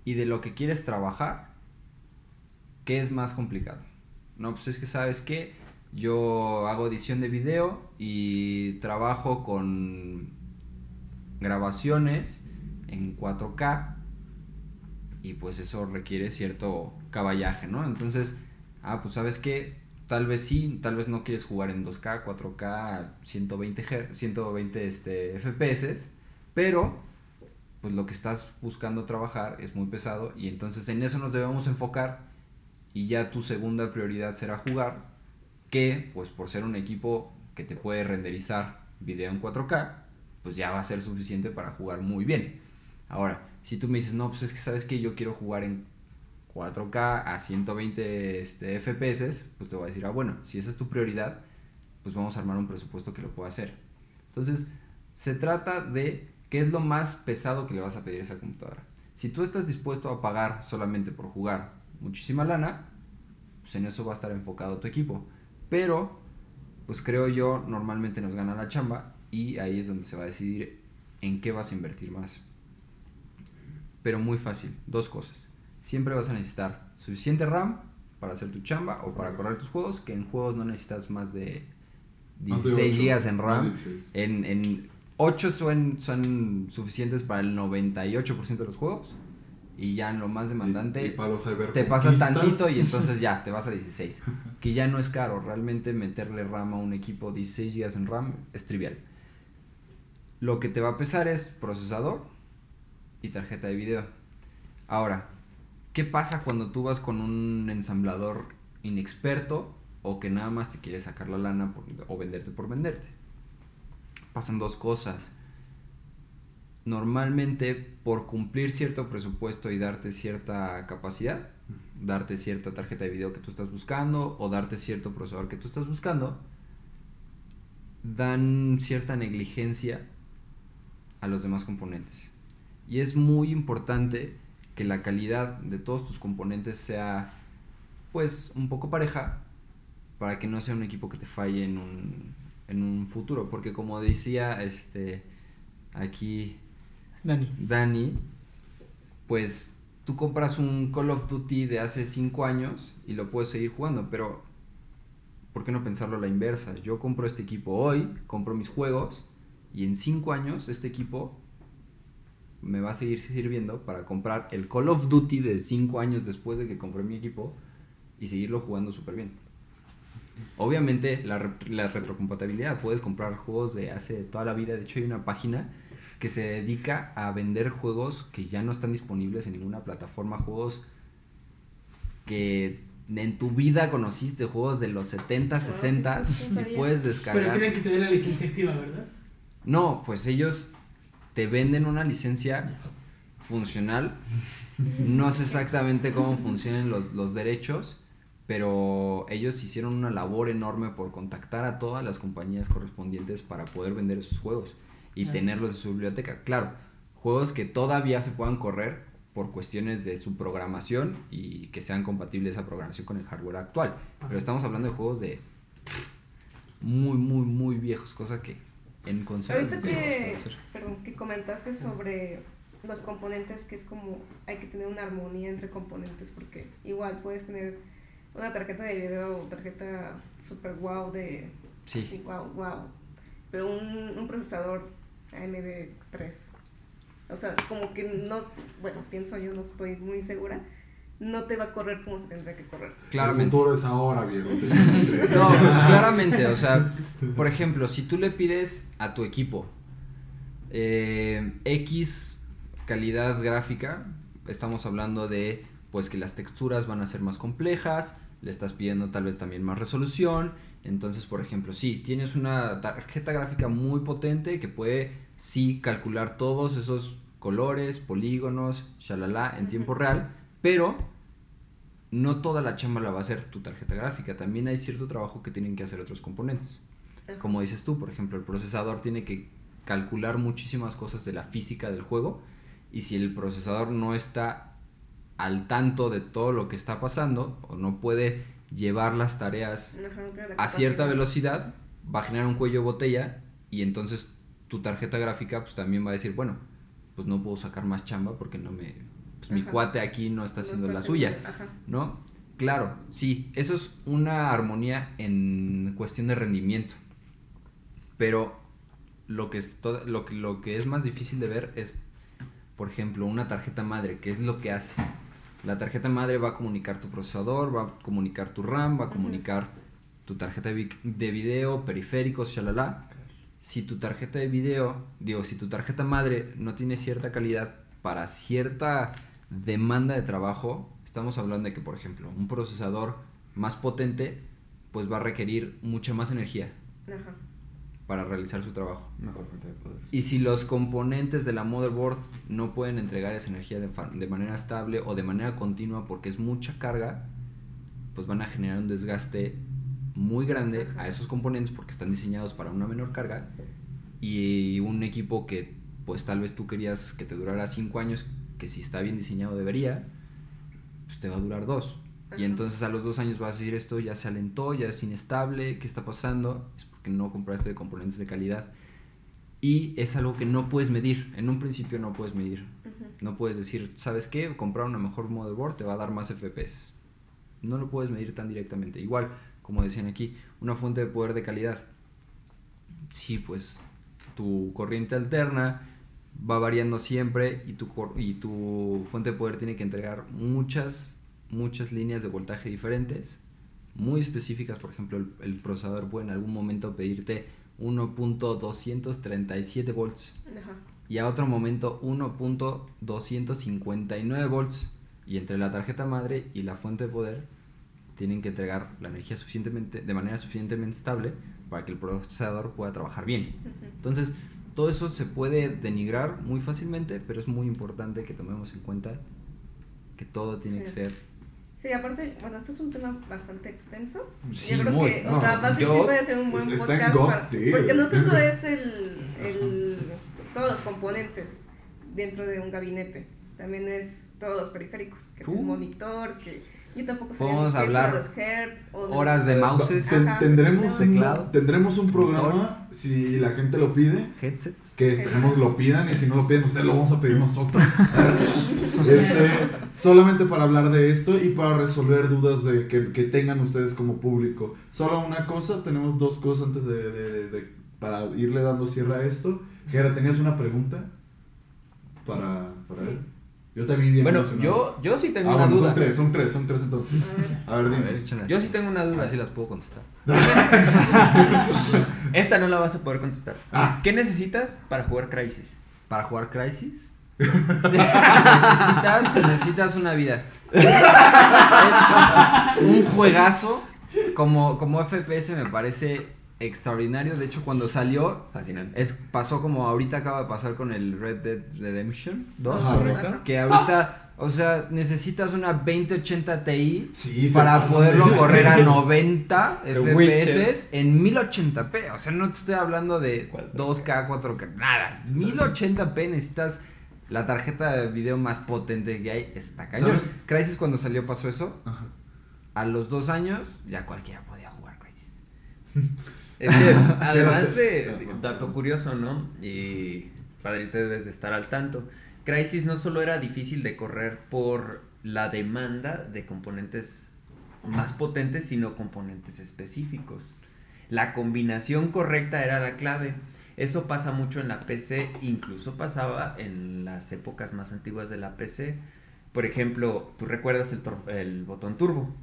y de lo que quieres trabajar, ¿qué es más complicado? No, pues es que sabes que yo hago edición de video y trabajo con grabaciones en 4K y pues eso requiere cierto caballaje, ¿no? Entonces, ah, pues sabes que tal vez sí, tal vez no quieres jugar en 2K, 4K, 120 Hz, 120 este, FPS, pero pues lo que estás buscando trabajar es muy pesado y entonces en eso nos debemos enfocar y ya tu segunda prioridad será jugar, que pues por ser un equipo que te puede renderizar video en 4K, pues ya va a ser suficiente para jugar muy bien. Ahora, si tú me dices, no, pues es que sabes que yo quiero jugar en 4K a 120 este, FPS, pues te voy a decir, ah, bueno, si esa es tu prioridad, pues vamos a armar un presupuesto que lo pueda hacer. Entonces, se trata de qué es lo más pesado que le vas a pedir a esa computadora. Si tú estás dispuesto a pagar solamente por jugar muchísima lana, pues en eso va a estar enfocado tu equipo. Pero, pues creo yo, normalmente nos gana la chamba y ahí es donde se va a decidir en qué vas a invertir más. Pero muy fácil, dos cosas. Siempre vas a necesitar suficiente RAM para hacer tu chamba o para correr tus juegos, que en juegos no necesitas más de Más de 16 ocho, GB en RAM. de 16. En, en 8 son, son suficientes para el 98% de los juegos. y ya en lo más demandante Y, y para los te pasas tantito y entonces ya te vas a 16. Que ya no es caro, realmente meterle RAM a un equipo 16 GB en RAM es trivial. Lo que te va a pesar es procesador y tarjeta de video. Ahora, ¿qué pasa cuando tú vas con un ensamblador inexperto o que nada más te quiere sacar la lana por- o venderte por venderte? Pasan dos cosas. Normalmente, por cumplir cierto presupuesto y darte cierta capacidad, darte cierta tarjeta de video que tú estás buscando o darte cierto procesador que tú estás buscando, dan cierta negligencia a los demás componentes. Y es muy importante que la calidad de todos tus componentes sea pues un poco pareja para que no sea un equipo que te falle en un, en un futuro. Porque como decía este aquí Dani. Dani, pues tú compras un Call of Duty de hace 5 años y lo puedes seguir jugando, pero ¿por qué no pensarlo a la inversa? Yo compro este equipo hoy, compro mis juegos y en 5 años este equipo me va a seguir sirviendo para comprar el Call of Duty de 5 años después de que compré mi equipo y seguirlo jugando súper bien. Obviamente la, re- la retrocompatibilidad, puedes comprar juegos de hace toda la vida, de hecho hay una página que se dedica a vender juegos que ya no están disponibles en ninguna plataforma, juegos que en tu vida conociste, juegos de los 70, 60 no sabía. y puedes Pero descargar. tienen que tener la licencia activa, ¿verdad? No, pues ellos te venden una licencia funcional. No sé exactamente cómo funcionan los, los derechos, pero ellos hicieron una labor enorme por contactar a todas las compañías correspondientes para poder vender esos juegos y tenerlos en su biblioteca. Claro, juegos que todavía se puedan correr por cuestiones de su programación y que sean compatibles esa programación con el hardware actual. Pero estamos hablando de juegos de muy, muy, muy viejos, cosa que en consola Ahorita que, perdón, que comentaste sobre los componentes, que es como hay que tener una armonía entre componentes, porque igual puedes tener una tarjeta de video tarjeta super wow de Sí. wow, wow, pero un, un procesador AMD 3. O sea, como que no, bueno, pienso yo, no estoy muy segura, no te va a correr como se tendría que correr. El Claramente. futuro es ahora, viejo. No, claramente, o sea, por ejemplo, si tú le pides a tu equipo eh, X calidad gráfica, estamos hablando de pues que las texturas van a ser más complejas, le estás pidiendo tal vez también más resolución, entonces por ejemplo, si tienes una tarjeta gráfica muy potente que puede sí calcular todos esos colores, polígonos, shalala en tiempo real, pero no toda la chamba la va a hacer tu tarjeta gráfica, también hay cierto trabajo que tienen que hacer otros componentes. Como dices tú, por ejemplo, el procesador tiene que calcular muchísimas cosas de la física del juego y si el procesador no está al tanto de todo lo que está pasando o no puede llevar las tareas Ajá, a cierta velocidad, va a generar un cuello de botella y entonces tu tarjeta gráfica pues también va a decir, bueno, pues no puedo sacar más chamba porque no me pues mi cuate aquí no está No haciendo está la suya. Ajá. ¿no? Claro, sí, eso es una armonía en cuestión de rendimiento. Pero lo que es, to- lo lo que es más difícil de ver es, por ejemplo, una tarjeta madre, ¿qué es lo que hace? La tarjeta madre va a comunicar tu procesador, va a comunicar tu RAM, va a comunicar tu tarjeta de video, periféricos, shalala. Si tu tarjeta de video, digo, si tu tarjeta madre no tiene cierta calidad para cierta demanda de trabajo, estamos hablando de que, por ejemplo, un procesador más potente, pues va a requerir mucha más energía Ajá. Para realizar su trabajo. Mejor fuente de poder. Y si los componentes de la motherboard no pueden entregar esa energía de, manera estable o de manera continua porque es mucha carga, pues van a generar un desgaste muy grande Ajá. a esos componentes porque están diseñados para una menor carga y un equipo que pues tal vez tú querías que te durara 5 años, que si está bien diseñado debería, pues te va a durar 2. Y entonces a los dos años vas a decir esto ya se alentó, ya es inestable, ¿qué está pasando? Es porque no compraste componentes de calidad. Y es algo que no puedes medir. En un principio no puedes medir. No puedes decir, ¿sabes qué? Comprar una mejor motherboard te va a dar más FPS. No lo puedes medir tan directamente. Igual, como decían aquí, una fuente de poder de calidad. Sí, pues tu corriente alterna va variando siempre y tu, y tu fuente de poder tiene que entregar muchas, muchas líneas de voltaje diferentes, muy específicas. Por ejemplo, el, el procesador puede en algún momento pedirte 1.237 volts Ajá. y a otro momento 1.259 volts. Y entre la tarjeta madre y la fuente de poder tienen que entregar la energía suficientemente, de manera suficientemente estable para que el procesador pueda trabajar bien. Entonces, todo eso se puede denigrar muy fácilmente, pero es muy importante que tomemos en cuenta que todo tiene Sí. que ser Sí, aparte, bueno, esto es un tema bastante extenso. Sí, Yo creo muy. que, o No, sea, yo- sí puede ser un buen podcast para- porque no solo es el, el todos los componentes dentro de un gabinete, también es todos los periféricos, que es el monitor, que yo tampoco sé Podemos hablar los hertz o los- horas de mouses, Ten- tendremos, un, Teclados. tendremos un programa, si la gente lo pide, headsets. que esperemos lo pidan y si no lo piden ustedes lo vamos a pedir nosotros. Este, solamente para hablar de esto y para resolver dudas de que, que tengan ustedes como público. Solo una cosa, tenemos dos cosas antes de, de- de- para irle dando cierre a esto. Gera, ¿tenías una pregunta para, para Sí. él? Yo también bien Bueno, emocionado. yo, yo sí tengo Ah, una bueno, duda. son tres, son tres, son tres entonces. A ver. A ver, A dime. ver. Yo sí tengo una A duda. ver si las puedo contestar. Esta no la vas a poder contestar. Ah. ¿Qué necesitas para jugar Crisis? Para jugar Crisis, necesitas, necesitas una vida. Es un juegazo. Como, como FPS me parece extraordinario. De hecho, cuando salió, Fascinante. es, pasó como ahorita acaba de pasar con el Red Dead Redemption 2. Ajá. Que ahorita, o sea, necesitas una 2080 Ti Sí, para poderlo de- correr a 90 The Witcher. FPS en 1080p. O sea, no te estoy hablando de 4K. 2K, 4K, nada. 1080p necesitas la tarjeta de video más potente que hay. Está cañón. ¿Sabes? Crisis cuando salió pasó eso. Ajá. A los dos años ya cualquiera podía jugar Crisis. Es que, además de, dato curioso, ¿no? Y padrito debes de estar al tanto. Crisis no solo era difícil de correr por la demanda de componentes más potentes, sino componentes específicos. La combinación correcta era la clave. Eso pasa mucho en la PC, incluso pasaba en las épocas más antiguas de la PC. Por ejemplo, ¿tú recuerdas el, botón turbo?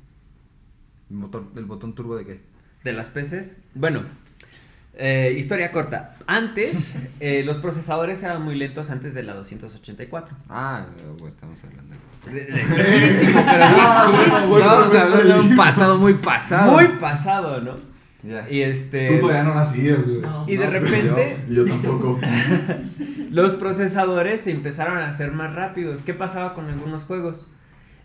¿El, motor, ¿El botón turbo de qué? De las PCs. Bueno, eh, historia corta. Antes, eh, los procesadores eran muy lentos antes de la 284. Ah, güey, estamos hablando. Pero Ah, Estamos hablando de un pasado muy pasado. Muy pasado, ¿no? Ya. Y este. Tú todavía no nacías, güey. No. Y de No, repente, yo tampoco. los procesadores se empezaron a hacer más rápidos. ¿Qué pasaba con algunos juegos?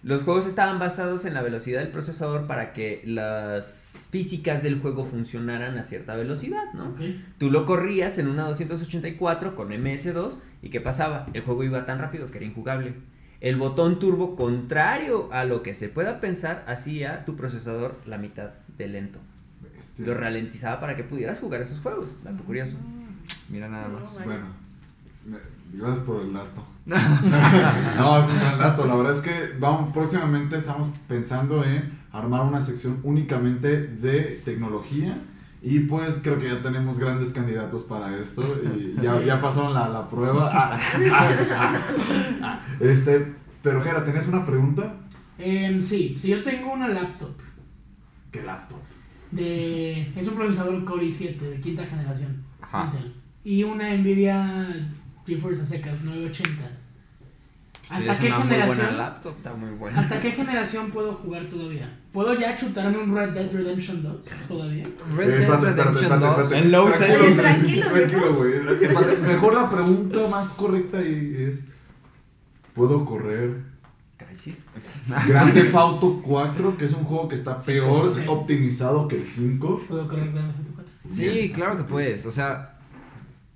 Los juegos estaban basados en la velocidad del procesador para que las físicas del juego funcionaran a cierta velocidad, ¿no? Ok. Tú lo corrías en una 284 con MS2 y ¿qué pasaba? El juego iba tan rápido que era injugable. El botón turbo, contrario a lo que se pueda pensar, hacía tu procesador la mitad de lento. Bestia. Lo ralentizaba para que pudieras jugar esos juegos. Dato curioso. Mira nada más. No, Bueno, gracias por el dato. no, es un gran dato. La verdad es que vamos, próximamente estamos pensando en armar una sección únicamente de tecnología. Y pues creo que ya tenemos grandes candidatos para esto. Y ya, ya pasaron la, la prueba. Ah, ah, ah, ah. Este, pero Jera, ¿tenías una pregunta? Em, sí, si yo tengo una laptop ¿Qué laptop? de. Es un procesador Core i7 de quinta generación. Ajá. Intel. Y una Nvidia GeForce a secas 980. ¿Hasta Tienes qué una muy buena generación? laptop. Está muy bueno. ¿Hasta qué generación puedo jugar todavía? ¿Puedo ya chutarme un Red Dead Redemption 2 todavía? Red Eh, Dead espérate, espérate, Redemption espérate, 2. espérate. En low Tranquilo, settings. tranquilo, güey. Mejor la pregunta más correcta ahí es: ¿Puedo correr Crisis. Grand Theft Auto 4, que es un juego que está peor ok. optimizado que el 5? ¿Puedo correr Grand Theft Auto 4? Sí, Bien. claro que puedes. O sea,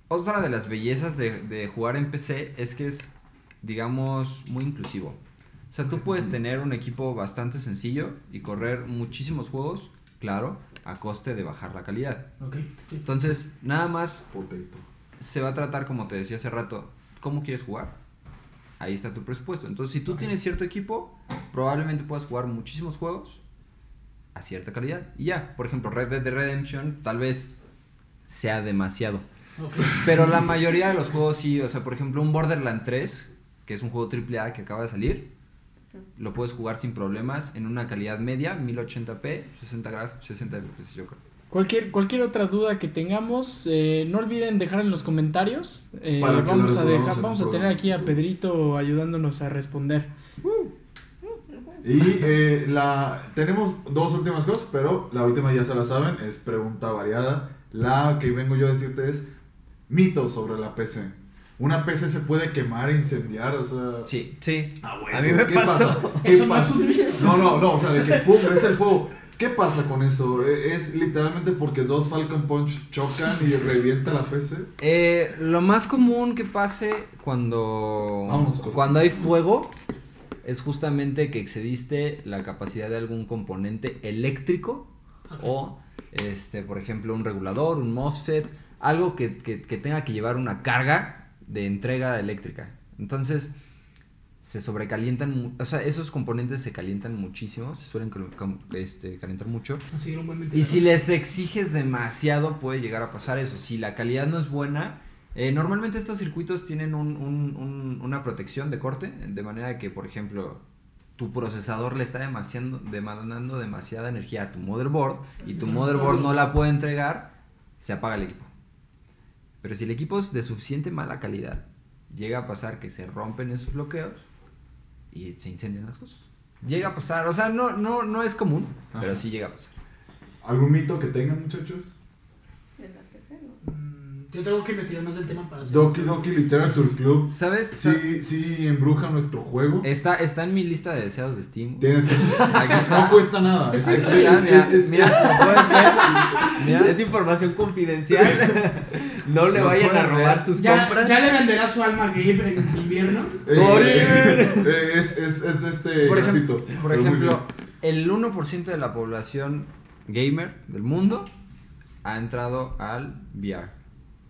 otra de las bellezas de, de jugar en PC es que es, digamos, muy inclusivo. O sea, tú puedes tener un equipo bastante sencillo y correr muchísimos juegos, claro, a coste de bajar la calidad. Ok. sí. Entonces, nada más Potato. se va a tratar, como te decía hace rato, ¿cómo quieres jugar? Ahí está tu presupuesto. Entonces, si tú tienes cierto equipo, probablemente puedas jugar muchísimos juegos a cierta calidad. Y ya, por ejemplo, Red Dead Redemption tal vez sea demasiado. Pero la mayoría de los juegos sí, o sea, por ejemplo, un Borderland 3, que es un juego AAA que acaba de salir, lo puedes jugar sin problemas en una calidad media, 1080p, 60 graf 60 FPS, yo creo. Cualquier, cualquier otra duda que tengamos, eh, no olviden dejar en los comentarios. Eh, Para vamos a dejar, vamos a tener aquí a Pedrito ayudándonos a responder. Y eh, la tenemos dos últimas cosas, pero la última ya se la saben, es pregunta variada. La que vengo yo a decirte es mitos sobre la PC. ¿Una PC se puede quemar e incendiar? O sea, Sí, sí. Ah, A mí me ¿qué pasó. pasa? ¿Qué Eso pasa? No, no, no, o sea, de que pum, es el fuego. ¿Qué pasa con eso? ¿E- ¿Es literalmente porque dos Falcon Punch chocan y revienta la PC? Eh, lo más común que pase cuando, Vamos con- cuando hay fuego es justamente que excediste la capacidad de algún componente eléctrico o, este, por ejemplo, un regulador, un MOSFET, algo que, que- que tenga que llevar una carga de entrega eléctrica. Entonces, se sobrecalientan, o sea, esos componentes se calientan muchísimo, se suelen este, calentar mucho. Y si les exiges demasiado, puede llegar a pasar eso. Si la calidad no es buena, eh, normalmente estos circuitos tienen un- un- un- una protección de corte, de manera que, por ejemplo, tu procesador le está demandando demasiada energía a tu motherboard y tu motherboard no la puede entregar, se apaga el equipo. Pero si el equipo es de suficiente mala calidad, llega a pasar que se rompen esos bloqueos y se incendian las cosas. Llega a pasar, o sea, no, no, no es común, pero sí llega a pasar. ¿Algún mito que tengan, muchachos? En la PC, ¿no? Mm, Yo tengo que investigar más del tema para hacer Doki. Doki Literature Club. ¿Sabes? Sí, sí embruja nuestro juego. Está, está en mi lista de deseos de Steam. Tienes que... Aquí está. No cuesta nada. Es, Aquí es- está, es- mira, es- mira, lo puedes ver. Mira. Es información confidencial. no le vayan a robar ver. sus ¿Ya, compras. ¿Ya le venderá su alma a Gabe en invierno? es- eh, es, es, es este Por, ejem- gatito. por ejemplo, el 1% de la población gamer del mundo ha entrado al VR.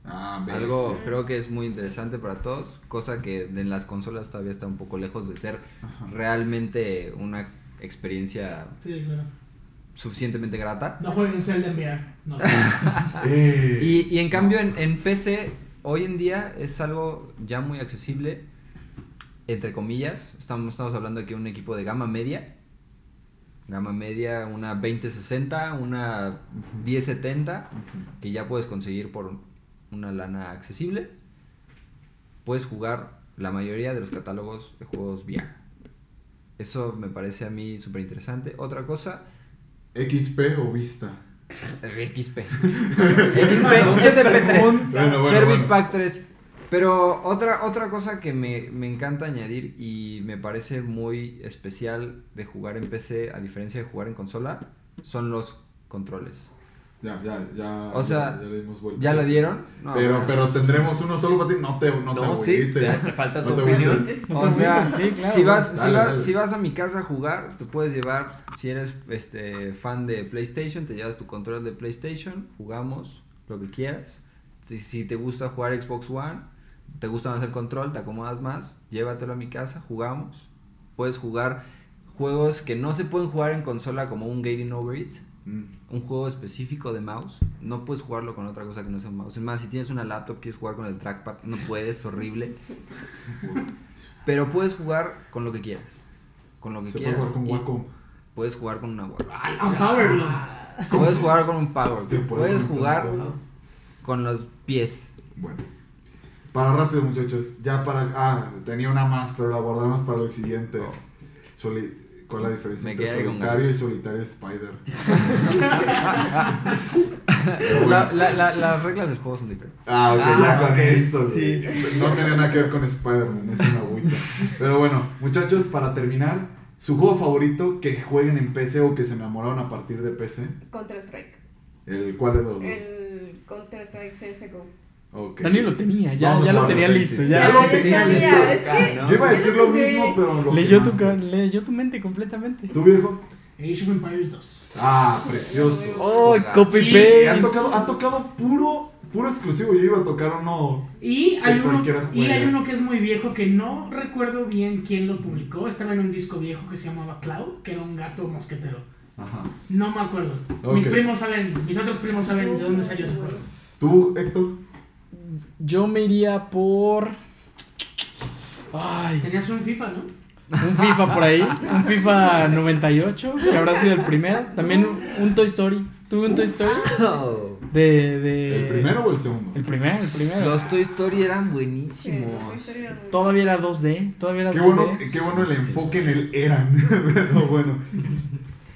Ah, ves. Algo creo que es muy interesante para todos, cosa que en las consolas todavía está un poco lejos de ser Ajá. realmente una experiencia Sí, claro. suficientemente grata. No jueguen Zelda en VR. No. Y, y en cambio en, en PC hoy en día es algo ya muy accesible, entre comillas. Estamos, estamos hablando aquí de un equipo de gama media. Gama media, una 2060, una 1070, que ya puedes conseguir por una lana accesible. Puedes jugar la mayoría de los catálogos de juegos VR. Eso me parece a mí súper interesante. Otra cosa, XP o Vista. XP. XP, SP3. Bueno, bueno, Service bueno. Pack 3. Pero otra, otra cosa que me, me encanta añadir y me parece muy especial de jugar en PC, a diferencia de jugar en consola, son los controles. Ya, ya, ya. O sea, ya, ya le dimos vuelta. ¿Ya la dieron? No, pero bueno, pero tendremos uno solo para ti. No te, no, No, te sí, te falta No tu te opinión. O sea, sí, claro. si, vas, si, Dale, vas- dale. si vas a mi casa a jugar, te puedes llevar, si eres este fan de PlayStation, te llevas tu control de PlayStation, jugamos lo que quieras. Si, si te gusta jugar Xbox One, te gusta más el control, te acomodas más, llévatelo a mi casa, jugamos. Puedes jugar juegos que no se pueden jugar en consola como un Getting Over It, Mm. un juego específico de mouse. No puedes jugarlo con otra cosa que no sea un mouse. Es más, si tienes una laptop, quieres jugar con el trackpad, no puedes, es horrible. Pero puedes jugar con lo que quieras. Con lo que Se puede quieras. jugar con Wacom. Puedes jugar con una Wacom. Powerglove. Puedes jugar con un Power. Se puede Puedes jugar todo. con los pies. Bueno. Para rápido, muchachos. Ya para. Ah, tenía una más, pero la guardamos para el siguiente. Oh. ¿Cuál es la diferencia Me entre solitario y solitario Spider? La- la- la- las reglas del juego son diferentes. Ah, ok, Ah, ya con ok, eso. sí. No tenía nada que ver con Spider-Man, es una agüita. Pero bueno, muchachos, para terminar, su juego favorito que jueguen en PC o que se enamoraron a partir de PC. Counter-Strike. ¿El cuál de los dos? El Counter-Strike CSGO. Ok. Daniel lo tenía, ya, Vamos ya lo tenía listo. Sí, Ya, lo tenía sabía, listo. Es que ¿no? Yo iba a decir lo mismo, pero lo leyó, tu, leyó tu mente completamente. ¿Tú, viejo? Age of Empires 2. Ah, precioso. Oh, copy Sí, Y han paste. tocado, han tocado puro, puro exclusivo. Yo iba a tocar uno. Y hay, uno, y hay uno que es muy viejo que no recuerdo bien quién lo publicó. Estaba en un disco viejo que se llamaba Cloud, que era un gato mosquetero. Ajá. No me acuerdo. Mis primos saben, mis otros primos saben de dónde salió ese juego. ¿Tú, Héctor? Yo me iría por. Ay, Tenías un FIFA, ¿no? un FIFA por ahí. Un FIFA 98, que habrá sido el primero. También un, Toy Story. Tuve un Toy Story de. de... ¿El primero o el segundo? El primero, el primero. Los Toy Story eran Sí, buenísimos. la historia era muy- Todavía era 2D. Todavía era Qué 2D. bueno, qué bueno el enfoque en el eran. Pero bueno.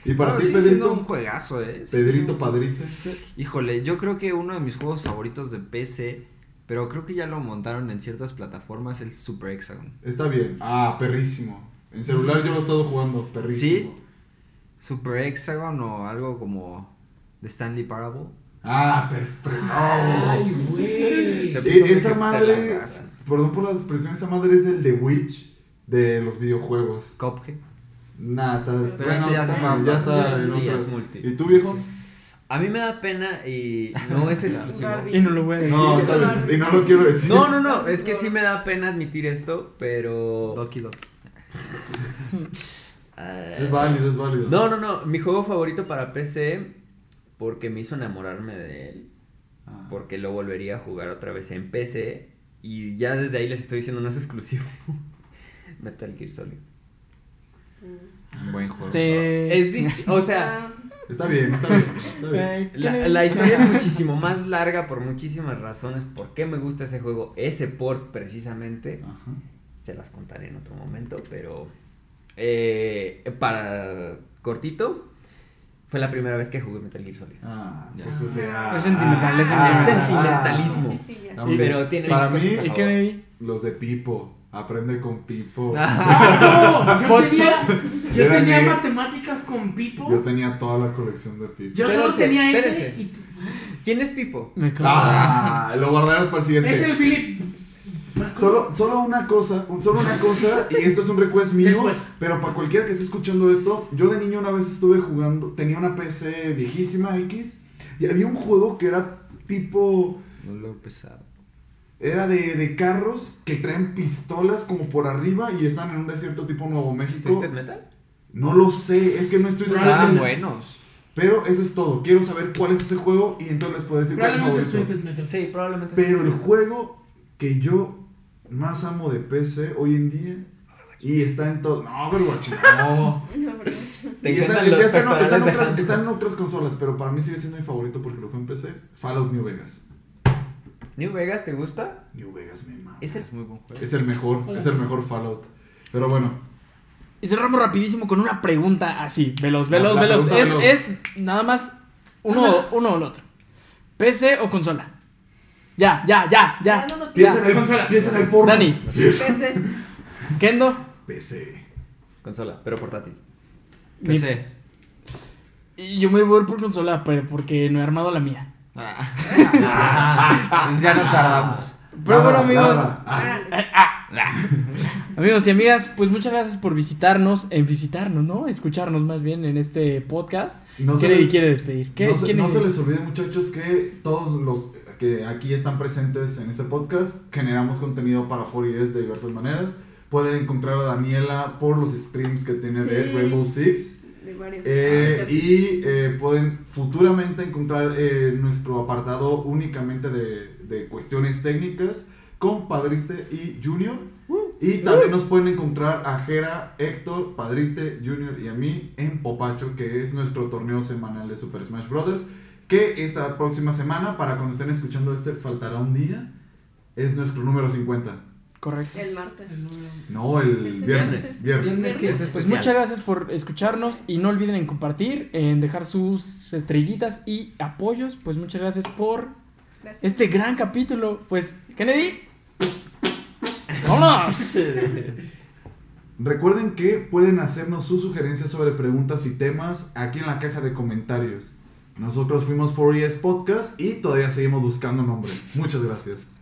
Y para Bueno, ti, siendo un Pedrito. juegazo, eh. Sí, Pedrito, sí. padrito. Híjole, yo creo que uno de mis juegos favoritos de PC, pero creo que ya lo montaron en ciertas plataformas, el Super Hexagon. Está bien. Ah, perrísimo. En celular yo lo he estado jugando, perrísimo. Super Hexagon o algo como The Stanley Parable. Ah, perfecto. Ay, güey. Eh, esa madre, perdón por la expresión, esa madre es el The Witch de los videojuegos. Cuphead. Nah, está, Pero ese ya se ya está Sí, en ya otras. es multi. ¿Y tú, viejo? A mí me da pena y no es exclusivo. Y no lo voy a decir. No. Y no lo quiero decir. No, no, no, es que sí me da pena admitir esto, pero... Doki Doki. Ah, Es válido, es válido. No, no, no, mi juego favorito para PC, porque me hizo enamorarme de él, Ah. porque lo volvería a jugar otra vez en PC, y ya desde ahí les estoy diciendo no es exclusivo. Metal Gear Solid. Mm. Un buen juego. Este. Es dist- o sea, Ah, Está bien, está bien. Está bien. la, ¿qué- la historia es muchísimo más larga por muchísimas razones. ¿Por qué me gusta ese juego? Ese port precisamente. Ajá. Se las contaré en otro momento, pero eh, para cortito, fue la primera vez que jugué Metal Gear Solid. Ah, Ya. pues, o sea, Es sentimental, es ah, Es sentimental. sentimentalismo. sí, sí, muy Pero tiene Para mí, ¿Y favor. Kennedy? los de Pipo. Aprende con Pipo. Ah, no, yo tenía, yo tenía mi- matemáticas con Pipo. Yo tenía toda la colección de Pipo. Yo solo tenía ese y ¿Quién es Pipo? Me cago. Ah, lo guardaremos para el siguiente. es el Billy. Solo, solo una cosa, solo una cosa, y esto es un request mío, Después. pero para cualquiera que esté escuchando esto, yo de niño una vez estuve jugando, tenía una PC viejísima X, y había un juego que era tipo, No lo he pesado. Era de, de carros que traen pistolas como por arriba y están en un desierto tipo Nuevo México. ¿Twisted Metal? No lo sé, es que no estoy seguro. buenos. Pero eso es todo, quiero saber cuál es ese juego y entonces les puedo decir cuál es. Twisted Metal. Sí, probablemente. Pero el juego que yo más amo de PC hoy en día y está en todo. No, Overwatch, no. Y está, ya está en- está en otras, está en otras consolas, pero para mí sigue siendo mi favorito porque lo juego en PC. Fallout New Vegas. ¿New Vegas te gusta? New Vegas me mama. Es el... Es muy buen juego. Es el mejor, es el mejor Fallout. Pero bueno, Y cerramos rapidísimo con una pregunta así, veloz, veloz, La- la veloz. Es, veloz. es nada más uno, uno o el otro. ¿PC o consola? Ya, ya, ya, ya. No, no, no, piensa en el, consola. piensa en el porno. Dani. PC. Kendo. PC. Consola, pero portátil. PC. Yo me voy a ir por consola pero porque no he armado la mía. Ah. Pues ya nos tardamos. Pero bueno, amigos. Ah. Amigos y amigas, pues muchas gracias por visitarnos, en visitarnos, ¿no? Escucharnos más bien en este podcast. no quiere despedir. ¿Qué, no se- Kennedy? no se les olvide, muchachos, que todos los que aquí están presentes en este podcast generamos contenido para 4ES de diversas maneras. Pueden encontrar a Daniela por los streams que tiene de. Rainbow Six. De varios. Eh, y eh, pueden futuramente encontrar eh, nuestro apartado únicamente de, de cuestiones técnicas con Padrite y Junior. Y también nos pueden encontrar a Jera, Héctor, Padrite, Junior y a mí en Popacho, que es nuestro torneo semanal de Super Smash Bros. Que esta próxima semana, para cuando estén escuchando este, faltará un día, es nuestro número 50. Correcto. El martes. No, el viernes. Viernes. Viernes que Es Pues muchas gracias por escucharnos y no olviden en compartir, en dejar sus estrellitas y apoyos. Pues muchas gracias por Gracias. este gran capítulo. Pues, Kennedy. ¡Vámonos! Recuerden que pueden hacernos sus sugerencias sobre preguntas y temas aquí en la caja de comentarios. Nosotros fuimos 4ES Podcast y todavía seguimos buscando nombre. Muchas gracias.